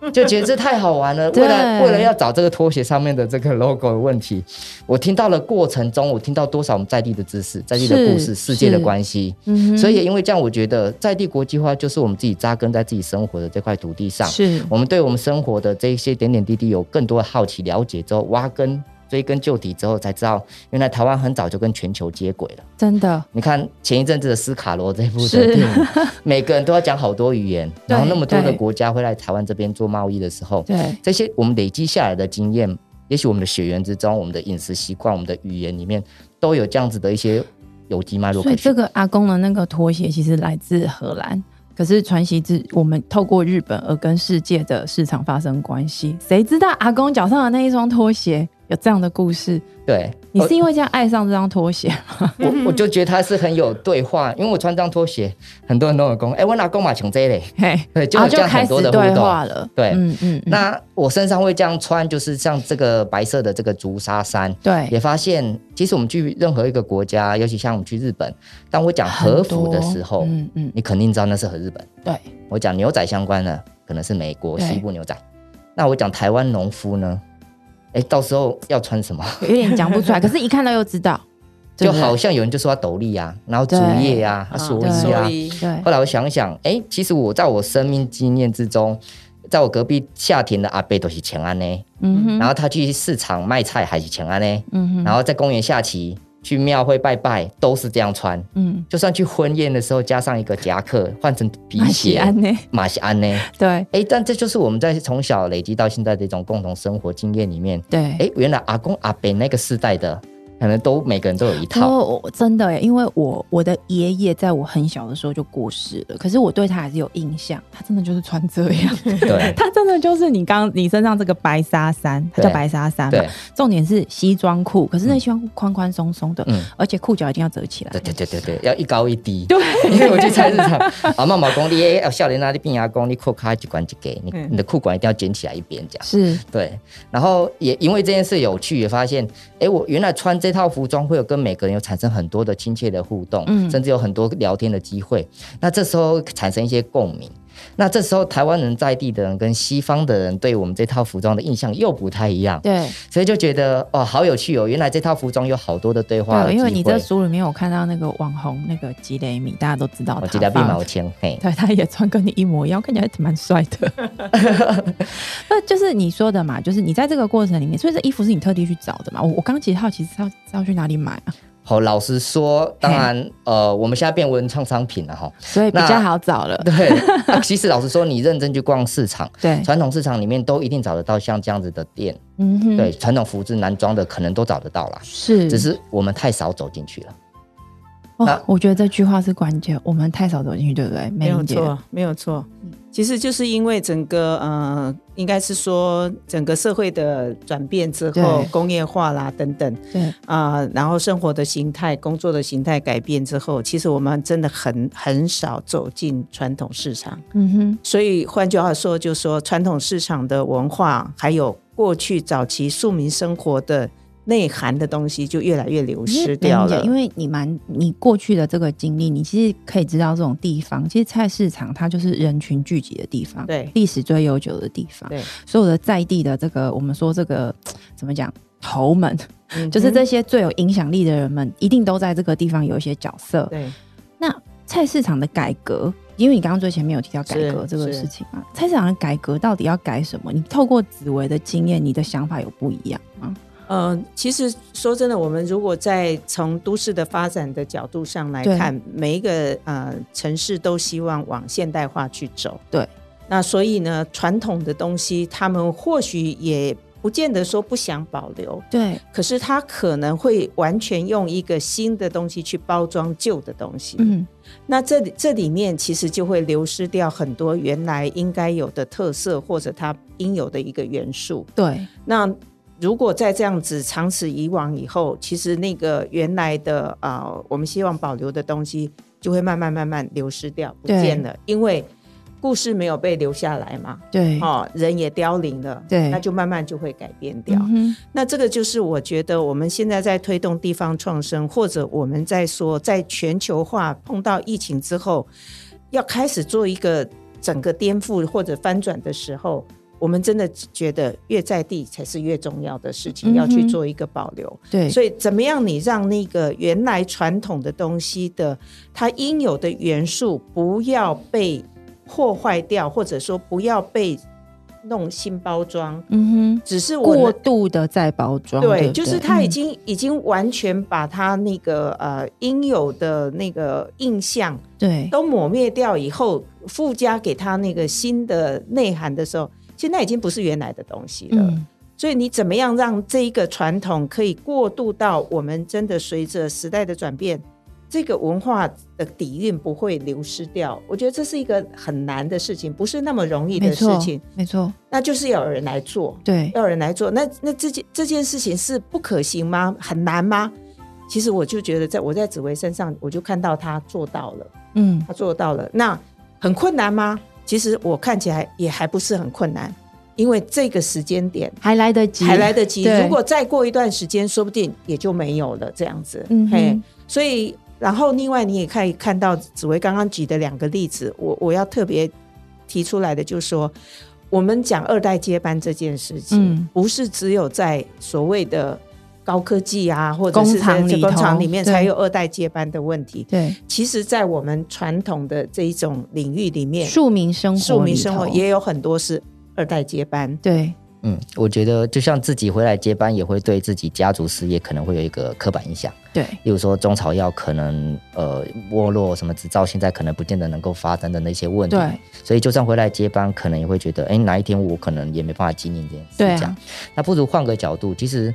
(laughs) 就觉得这太好玩了。(laughs) 为了为了要找这个拖鞋上面的这个 logo 的问题，我听到了过程中，我听到多少我们在地的知识、在地的故事、世界的关系。所以也因为这样，我觉得在地国际化就是我们自己扎根在自己生活的这块土地上。是我们对我们生活的这些点点滴滴有更多的好奇、了解之后，挖根。追根究底之后，才知道原来台湾很早就跟全球接轨了。真的，你看前一阵子的斯卡罗这部电影，(laughs) 每个人都要讲好多语言，然后那么多的国家会来台湾这边做贸易的时候，对这些我们累积下来的经验，也许我们的血缘之中、我们的饮食习惯、我们的语言里面，都有这样子的一些有机脉络。所以这个阿公的那个拖鞋其实来自荷兰，可是传习自我们透过日本而跟世界的市场发生关系。谁知道阿公脚上的那一双拖鞋？有这样的故事，对你是因为这样爱上这双拖鞋吗？我我就觉得它是很有对话，因为我穿这双拖鞋，很多人都有讲，哎，我拿公马穷这嘞，对，就这样很多的对话了。对，嗯嗯。那我身上会这样穿，就是像这个白色的这个竹纱衫，对，也发现其实我们去任何一个国家，尤其像我们去日本，当我讲和服的时候，嗯嗯，你肯定知道那是和日本。对，我讲牛仔相关的，可能是美国西部牛仔。那我讲台湾农夫呢？哎，到时候要穿什么？(laughs) 有点讲不出来，(laughs) 可是一看到又知道，就好像有人就说斗笠啊，然后竹叶啊，蓑衣啊。对。后来我想想，哎，其实我在我生命经验之中，在我隔壁夏天的阿伯都是前安呢。嗯哼。然后他去市场卖菜还是前安呢。嗯哼。然后在公园下棋。去庙会拜拜都是这样穿，嗯，就算去婚宴的时候加上一个夹克，换成皮鞋，马西安呢？对，哎，但这就是我们在从小累积到现在的一种共同生活经验里面，对，哎，原来阿公阿伯那个时代的。可能都每个人都有一套，哦，真的，因为我我的爷爷在我很小的时候就过世了，可是我对他还是有印象，他真的就是穿这样，对，(laughs) 他真的就是你刚你身上这个白纱衫，它叫白纱衫嘛，重点是西装裤，可是那西装裤宽宽松松的，嗯，而且裤脚一定要折起来，对对对对对，要一高一低，对，因为我去菜市场，阿妈妈讲你要笑脸那里变牙工，你裤卡一管就给你，你的裤管一定要卷起来一边这样，是。对，然后也因为这件事有趣，也发现，哎，我原来穿这套服装会有。跟每个人有产生很多的亲切的互动，甚至有很多聊天的机会。那这时候产生一些共鸣。那这时候台湾人在地的人跟西方的人对我们这套服装的印象又不太一样。对，所以就觉得哦，好有趣哦！原来这套服装有好多的对话。对，因为你在书里面有看到那个网红那个吉雷米，大家都知道他。吉雷米毛钱，嘿，对，他也穿跟你一模一样，看起来蛮帅的。(laughs) 那就是你说的嘛，就是你在这个过程里面，所以这衣服是你特地去找的嘛？我我刚其实好奇是要是要去哪里买啊？好，老实说，当然，呃，我们现在变文创商品了哈，所以比较好找了。对，(laughs) 其实老实说，你认真去逛市场，对，传统市场里面都一定找得到像这样子的店。嗯哼，对，传统服饰男装的可能都找得到啦，是，只是我们太少走进去了。那我觉得这句话是关键，我们太少走进去，对不对？没有错，没有错。其实就是因为整个呃，应该是说整个社会的转变之后，工业化啦等等，对啊，然后生活的形态、工作的形态改变之后，其实我们真的很很少走进传统市场。嗯哼，所以换句话说，就说传统市场的文化，还有过去早期庶民生活的内涵的东西就越来越流失掉了。因为你蛮你过去的这个经历，你其实可以知道这种地方，其实菜市场它就是人群聚集的地方，对，历史最悠久的地方，对，所有的在地的这个我们说这个怎么讲头们，就是这些最有影响力的人们，一定都在这个地方有一些角色。对，那菜市场的改革。因为你刚刚最前面有提到改革这个事情嘛，菜市场的改革到底要改什么？你透过紫薇的经验，你的想法有不一样吗？嗯，其实说真的，我们如果在从都市的发展的角度上来看，每一个呃城市都希望往现代化去走。对，那所以呢，传统的东西他们或许也。不见得说不想保留，对，可是他可能会完全用一个新的东西去包装旧的东西，嗯，那这里这里面其实就会流失掉很多原来应该有的特色或者它应有的一个元素，对。那如果在这样子长此以往以后，其实那个原来的啊，我们希望保留的东西就会慢慢慢慢流失掉，不见了，因为。故事没有被留下来嘛？对，哦，人也凋零了，对，那就慢慢就会改变掉。那这个就是我觉得我们现在在推动地方创生，或者我们在说在全球化碰到疫情之后，要开始做一个整个颠覆或者翻转的时候，我们真的觉得越在地才是越重要的事情，要去做一个保留。对，所以怎么样你让那个原来传统的东西的它应有的元素不要被。破坏掉，或者说不要被弄新包装，嗯哼，只是过度的再包装，对，就是他已经已经完全把他那个呃应有的那个印象，对，都抹灭掉以后，附加给他那个新的内涵的时候，现在已经不是原来的东西了。所以你怎么样让这一个传统可以过渡到我们真的随着时代的转变？这个文化的底蕴不会流失掉，我觉得这是一个很难的事情，不是那么容易的事情。没错，那就是要有人来做，对，要有人来做。那那这件这件事情是不可行吗？很难吗？其实我就觉得，在我在紫薇身上，我就看到他做到了，嗯，他做到了。那很困难吗？其实我看起来也还不是很困难，因为这个时间点还来得及，还来得及。如果再过一段时间，说不定也就没有了这样子。嗯，嘿，所以。然后，另外你也可以看到紫薇刚刚举的两个例子，我我要特别提出来的就是说，我们讲二代接班这件事情，不是只有在所谓的高科技啊，或者是在工厂里面才有二代接班的问题。对，其实，在我们传统的这一种领域里面，庶民生活，庶民生活也有很多是二代接班。对。嗯，我觉得就像自己回来接班，也会对自己家族事业可能会有一个刻板印象。对，例如说中草药可能呃没落，什么执照现在可能不见得能够发展的那些问题。对，所以就算回来接班，可能也会觉得，哎，哪一天我可能也没办法经营这件事。对那不如换个角度，其实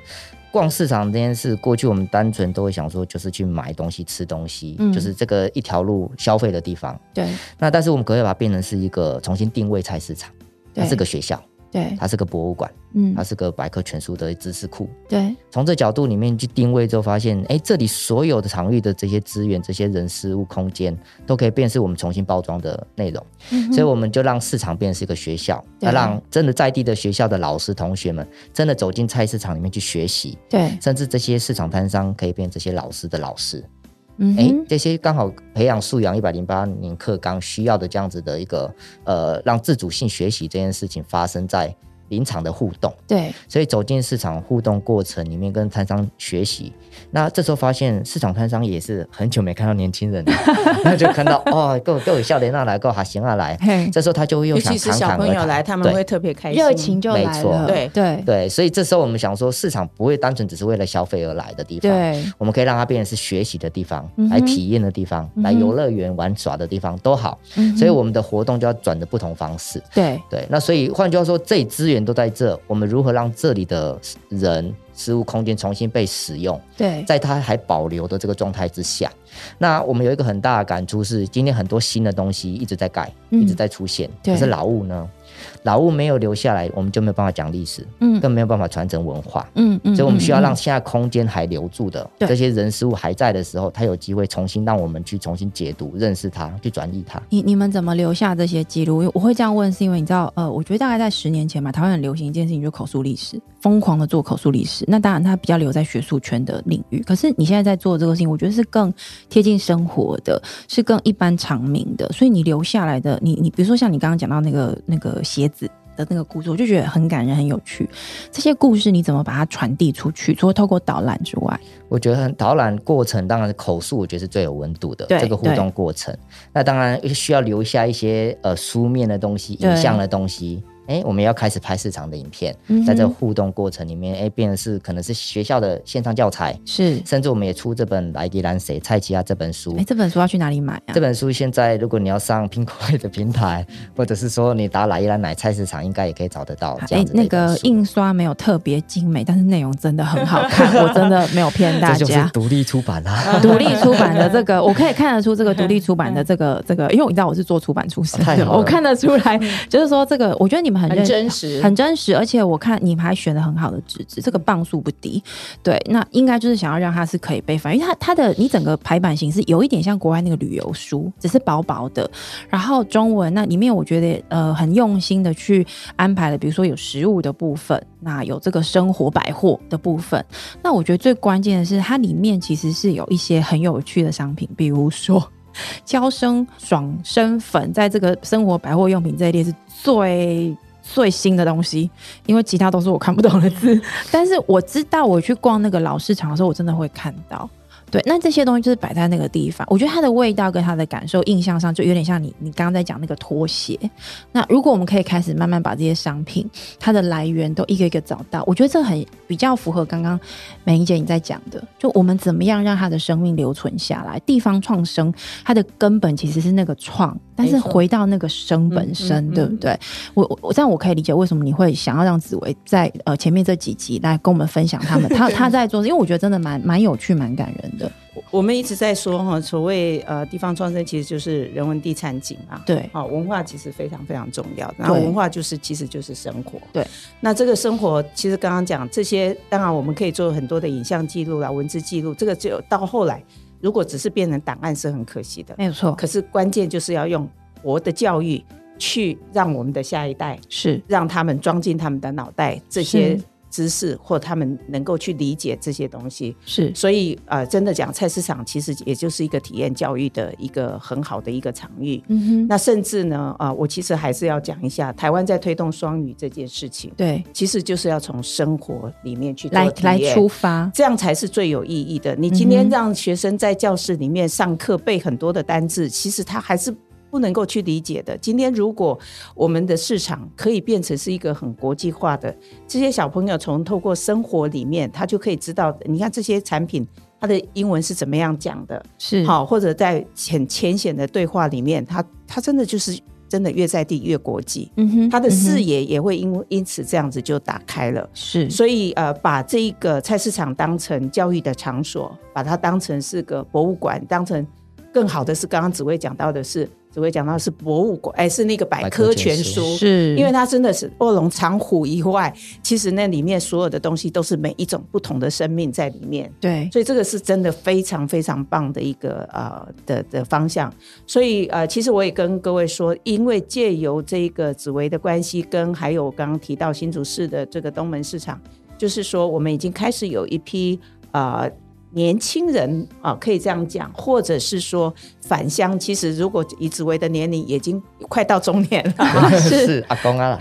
逛市场这件事，过去我们单纯都会想说，就是去买东西、吃东西，就是这个一条路消费的地方。对。那但是我们可以把它变成是一个重新定位菜市场，它是个学校。对，它是个博物馆，嗯，它是个百科全书的知识库。对，从这角度里面去定位之后，发现，哎，这里所有的场域的这些资源、这些人、事物、空间，都可以变是我们重新包装的内容。所以我们就让市场变成是一个学校，要让真的在地的学校的老师、同学们，真的走进菜市场里面去学习。对，甚至这些市场摊商可以变这些老师的老师。哎，这些刚好培养素养一百零八年课纲需要的这样子的一个呃，让自主性学习这件事情发生在。临场的互动，对，所以走进市场互动过程里面，跟摊商学习。那这时候发现，市场摊商也是很久没看到年轻人了，(laughs) (laughs) 那就看到哦，够够有笑脸那来，够好行啊来。这时候他就会又想侃侃而谈，来他们会特别开心，热情就来了。对对。对，所以这时候我们想说，市场不会单纯只是为了消费而来的地方，对，我们可以让它变成是学习的地方，来体验的地方，来游乐园玩耍的地方都好。所以我们的活动就要转的不同方式。对。对，那所以换句话说，这资源都在这。我们如何让这里的人、事物、空间重新被使用？对，在它还保留的这个状态之下，那我们有一个很大的感触是，今天很多新的东西一直在盖，一直在出现，可是老物呢？老物没有留下来，我们就没有办法讲历史，嗯，更没有办法传承文化，嗯嗯，所以我们需要让现在空间还留住的这些人事物还在的时候，他有机会重新让我们去重新解读、认识它、去转译它。你你们怎么留下这些记录？我会这样问，是因为你知道，呃，我觉得大概在十年前嘛，台湾很流行一件事情，就是口述历史，疯狂的做口述历史。那当然，它比较留在学术圈的领域。可是你现在在做这个事情，我觉得是更贴近生活的，是更一般常民的。所以你留下来的，你你比如说像你刚刚讲到那个那个鞋子。的那个故事，我就觉得很感人，很有趣。这些故事你怎么把它传递出去？除了透过导览之外，我觉得导览过程当然是口述，我觉得是最有温度的这个互动过程。那当然需要留下一些呃书面的东西、影像的东西。哎，我们要开始拍市场的影片，在这个互动过程里面，哎，变的是可能是学校的线上教材，是，甚至我们也出这本《莱迪兰谁蔡奇亚》这本书。哎，这本书要去哪里买啊？这本书现在如果你要上苹果的平台，或者是说你打“来迪兰奶菜市场”，应该也可以找得到。哎，那个印刷没有特别精美，但是内容真的很好看，(laughs) 我真的没有骗大家。这就是独立出版啊！(laughs) 独立出版的这个，我可以看得出这个独立出版的这个这个，因为你知道我是做出版出身，我看得出来，就是说这个，我觉得你们很真实。很真实，而且我看你们还选了很好的纸质，这个磅数不低。对，那应该就是想要让它是可以被翻，因为它它的你整个排版形式有一点像国外那个旅游书，只是薄薄的。然后中文那里面我觉得呃很用心的去安排了，比如说有食物的部分，那有这个生活百货的部分。那我觉得最关键的是它里面其实是有一些很有趣的商品，比如说娇生爽身粉，在这个生活百货用品这一列是最。最新的东西，因为其他都是我看不懂的字，(laughs) 但是我知道我去逛那个老市场的时候，我真的会看到。对，那这些东西就是摆在那个地方，我觉得它的味道跟它的感受、印象上就有点像你你刚刚在讲那个拖鞋。那如果我们可以开始慢慢把这些商品它的来源都一个一个找到，我觉得这很比较符合刚刚美英姐你在讲的，就我们怎么样让它的生命留存下来。地方创生它的根本其实是那个创，但是回到那个生本身，对不对？我我这样我可以理解为什么你会想要让紫薇在呃前面这几集来跟我们分享他们他他在做，因为我觉得真的蛮蛮有趣、蛮感人的。我们一直在说哈，所谓呃地方创生，其实就是人文地产景啊。对，好文化其实非常非常重要。然后文化就是其实就是生活。对，那这个生活其实刚刚讲这些，当然我们可以做很多的影像记录啦、文字记录。这个只有到后来，如果只是变成档案是很可惜的。没有错。可是关键就是要用活的教育去让我们的下一代是让他们装进他们的脑袋这些。知识或他们能够去理解这些东西，是所以呃，真的讲菜市场其实也就是一个体验教育的一个很好的一个场域。嗯哼，那甚至呢，啊，我其实还是要讲一下台湾在推动双语这件事情。对，其实就是要从生活里面去来来出发，这样才是最有意义的。你今天让学生在教室里面上课背很多的单字，其实他还是。不能够去理解的。今天，如果我们的市场可以变成是一个很国际化的，这些小朋友从透过生活里面，他就可以知道，你看这些产品，它的英文是怎么样讲的，是。好，或者在很浅显的对话里面，他他真的就是真的越在地越国际，嗯哼，他的视野也会因因此这样子就打开了，是，所以呃，把这一个菜市场当成教育的场所，把它当成是个博物馆，当成更好的是刚刚紫薇讲到的是。只会讲到是博物馆，哎，是那个百科全书，是因为它真的是卧龙藏虎以外，其实那里面所有的东西都是每一种不同的生命在里面。对，所以这个是真的非常非常棒的一个呃的的方向。所以呃，其实我也跟各位说，因为借由这个紫薇的关系，跟还有刚刚提到新竹市的这个东门市场，就是说我们已经开始有一批啊。年轻人啊，可以这样讲，或者是说返乡。其实，如果以紫薇的年龄已经快到中年了，(laughs) 是阿公啊。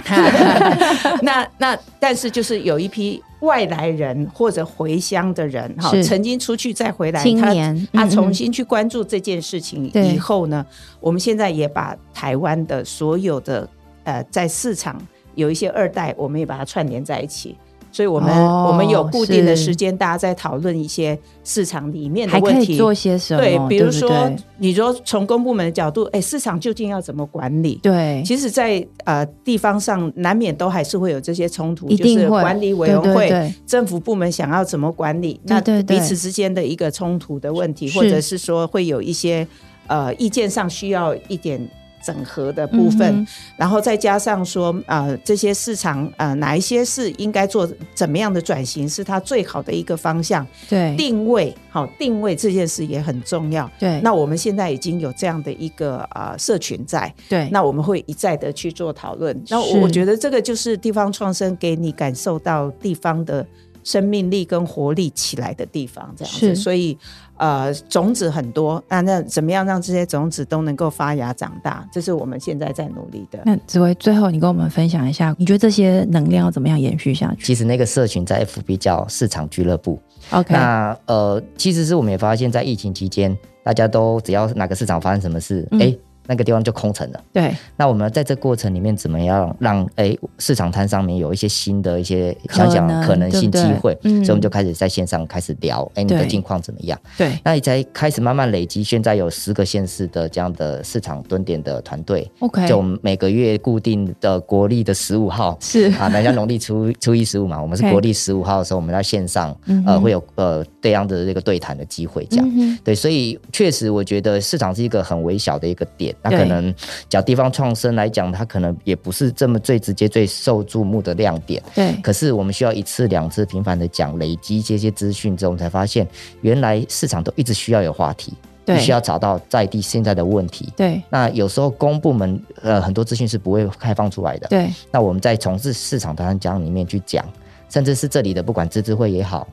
(laughs) 那那，但是就是有一批外来人或者回乡的人哈，曾经出去再回来，他他重新去关注这件事情以后呢，我们现在也把台湾的所有的呃，在市场有一些二代，我们也把它串联在一起。所以，我们我们有固定的时间，大家在讨论一些市场里面的问题，做些什么？对，比如说，你说从公部门的角度，哎，市场究竟要怎么管理？对，其实，在呃地方上，难免都还是会有这些冲突，就是管理委员会、政府部门想要怎么管理，那彼此之间的一个冲突的问题，或者是说会有一些呃意见上需要一点。整合的部分，然后再加上说呃这些市场呃哪一些是应该做怎么样的转型，是它最好的一个方向。对，定位好，定位这件事也很重要。对，那我们现在已经有这样的一个啊社群在，对，那我们会一再的去做讨论。那我觉得这个就是地方创生给你感受到地方的。生命力跟活力起来的地方，这样子，所以呃，种子很多，那那怎么样让这些种子都能够发芽长大？这是我们现在在努力的。那紫薇，最后你跟我们分享一下，你觉得这些能量要怎么样延续下去？其实那个社群在 FB 叫市场俱乐部。OK，那呃，其实是我们也发现，在疫情期间，大家都只要哪个市场发生什么事，哎。那个地方就空城了。对，那我们在这过程里面怎么样让哎市场摊上面有一些新的一些想想可能性机会？所以我们就开始在线上开始聊，哎，你的近况怎么样？对，那你才开始慢慢累积。现在有十个县市的这样的市场蹲点的团队，OK，就每个月固定的国历的十五号是。啊，那像农历初 (laughs) 初一十五嘛，我们是国历十五号的时候，我们在线上呃会有呃这样的这个对谈的机会，这样。对，所以确实我觉得市场是一个很微小的一个点，那可能。讲地方创生来讲，它可能也不是这么最直接、最受注目的亮点。对，可是我们需要一次、两次频繁的讲，累积这些资讯之后，我们才发现原来市场都一直需要有话题，必须要找到在地现在的问题。对，那有时候公部门呃很多资讯是不会开放出来的。对，那我们在从事市场谈讲里面去讲，甚至是这里的不管自治会也好。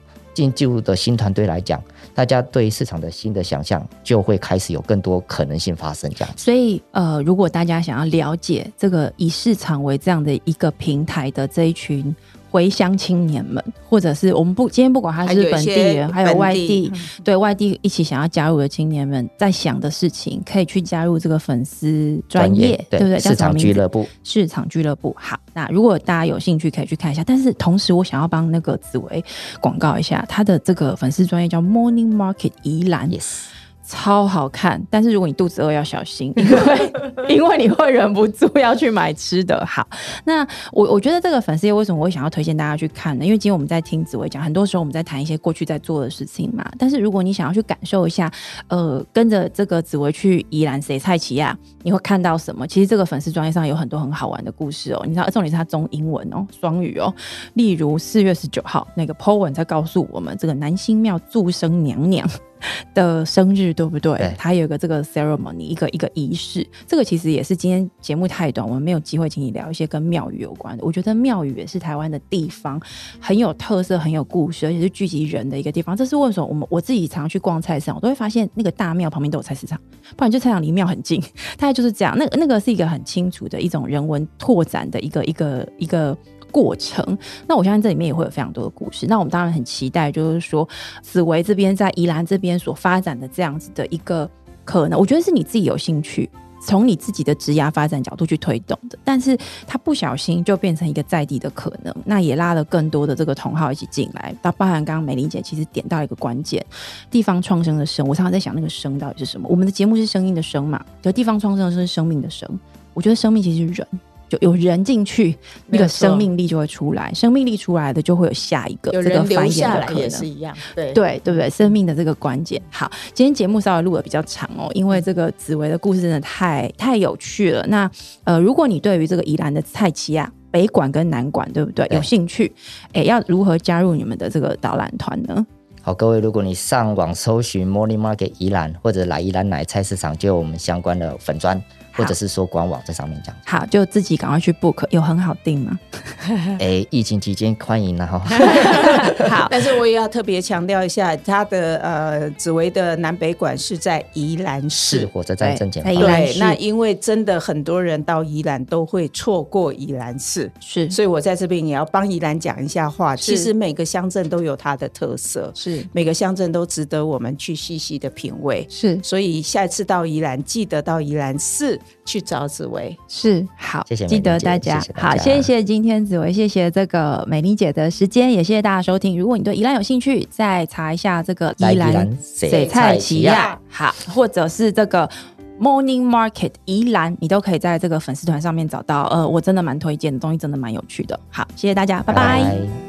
进入的新团队来讲，大家对市场的新的想象就会开始有更多可能性发生。这样，所以呃，如果大家想要了解这个以市场为这样的一个平台的这一群。回乡青年们，或者是我们不今天不管他是本地人，还有外地，对外地一起想要加入的青年们，在想的事情，可以去加入这个粉丝专业，对不对？市场俱乐部，市场俱乐部。好，那如果大家有兴趣，可以去看一下。但是同时，我想要帮那个紫薇广告一下，他的这个粉丝专业叫 Morning Market 宜兰。超好看，但是如果你肚子饿要小心，(laughs) 因为因为你会忍不住要去买吃的。好，那我我觉得这个粉丝页为什么我会想要推荐大家去看呢？因为今天我们在听紫薇讲，很多时候我们在谈一些过去在做的事情嘛。但是如果你想要去感受一下，呃，跟着这个紫薇去宜兰谁菜奇亚，你会看到什么？其实这个粉丝专业上有很多很好玩的故事哦。你知道，重点是它中英文哦，双语哦。例如四月十九号那个 Po 文在告诉我们，这个南星庙祝生娘娘。(laughs) 的生日对不对？他有一个这个 ceremony，一个一个仪式。这个其实也是今天节目太短，我们没有机会请你聊一些跟庙宇有关的。我觉得庙宇也是台湾的地方很有特色、很有故事，而且是聚集人的一个地方。这是为什么？我们我自己常去逛菜市场，我都会发现那个大庙旁边都有菜市场，不然就菜场离庙很近。(laughs) 大概就是这样。那那个是一个很清楚的一种人文拓展的一个一个一个。过程，那我相信这里面也会有非常多的故事。那我们当然很期待，就是说紫薇这边在宜兰这边所发展的这样子的一个可能，我觉得是你自己有兴趣，从你自己的职涯发展角度去推动的。但是它不小心就变成一个在地的可能，那也拉了更多的这个同好一起进来。到包含刚刚美玲姐其实点到一个关键，地方创生的生。我常常在想，那个生到底是什么？我们的节目是声音的声嘛？可地方创生是生命的生。我觉得生命其实是人。就有人进去，那个生命力就会出来，生命力出来的就会有下一个这个繁衍的可能，也是一样，对对对不对？生命的这个关键。好，今天节目稍微录的比较长哦，因为这个紫薇的故事真的太太有趣了。那呃，如果你对于这个宜兰的菜奇啊，北馆跟南馆，对不对？有兴趣，哎，要如何加入你们的这个导览团呢？好，各位，如果你上网搜寻 Morning Market 宜兰或者来宜兰奶菜市场，就有我们相关的粉砖。或者是说官网在上面讲，好，就自己赶快去 book，有很好订吗？(laughs) 哎，疫情期间欢迎了哈。(laughs) 好，但是我也要特别强调一下，它的呃紫薇的南北馆是在宜兰市火车站正前方。对，那因为真的很多人到宜兰都会错过宜兰市，是，所以我在这边也要帮宜兰讲一下话。其实每个乡镇都有它的特色，是每个乡镇都值得我们去细细的品味。是，所以下一次到宜兰，记得到宜兰市。去找紫薇是好，谢谢，记得大家好，谢谢今天紫薇，谢谢这个美丽姐的时间，也谢谢大家收听。如果你对宜兰有兴趣，再查一下这个宜兰水菜奇亚，好，或者是这个 Morning Market 宜兰，你都可以在这个粉丝团上面找到。呃，我真的蛮推荐的东西，真的蛮有趣的。好，谢谢大家，拜拜。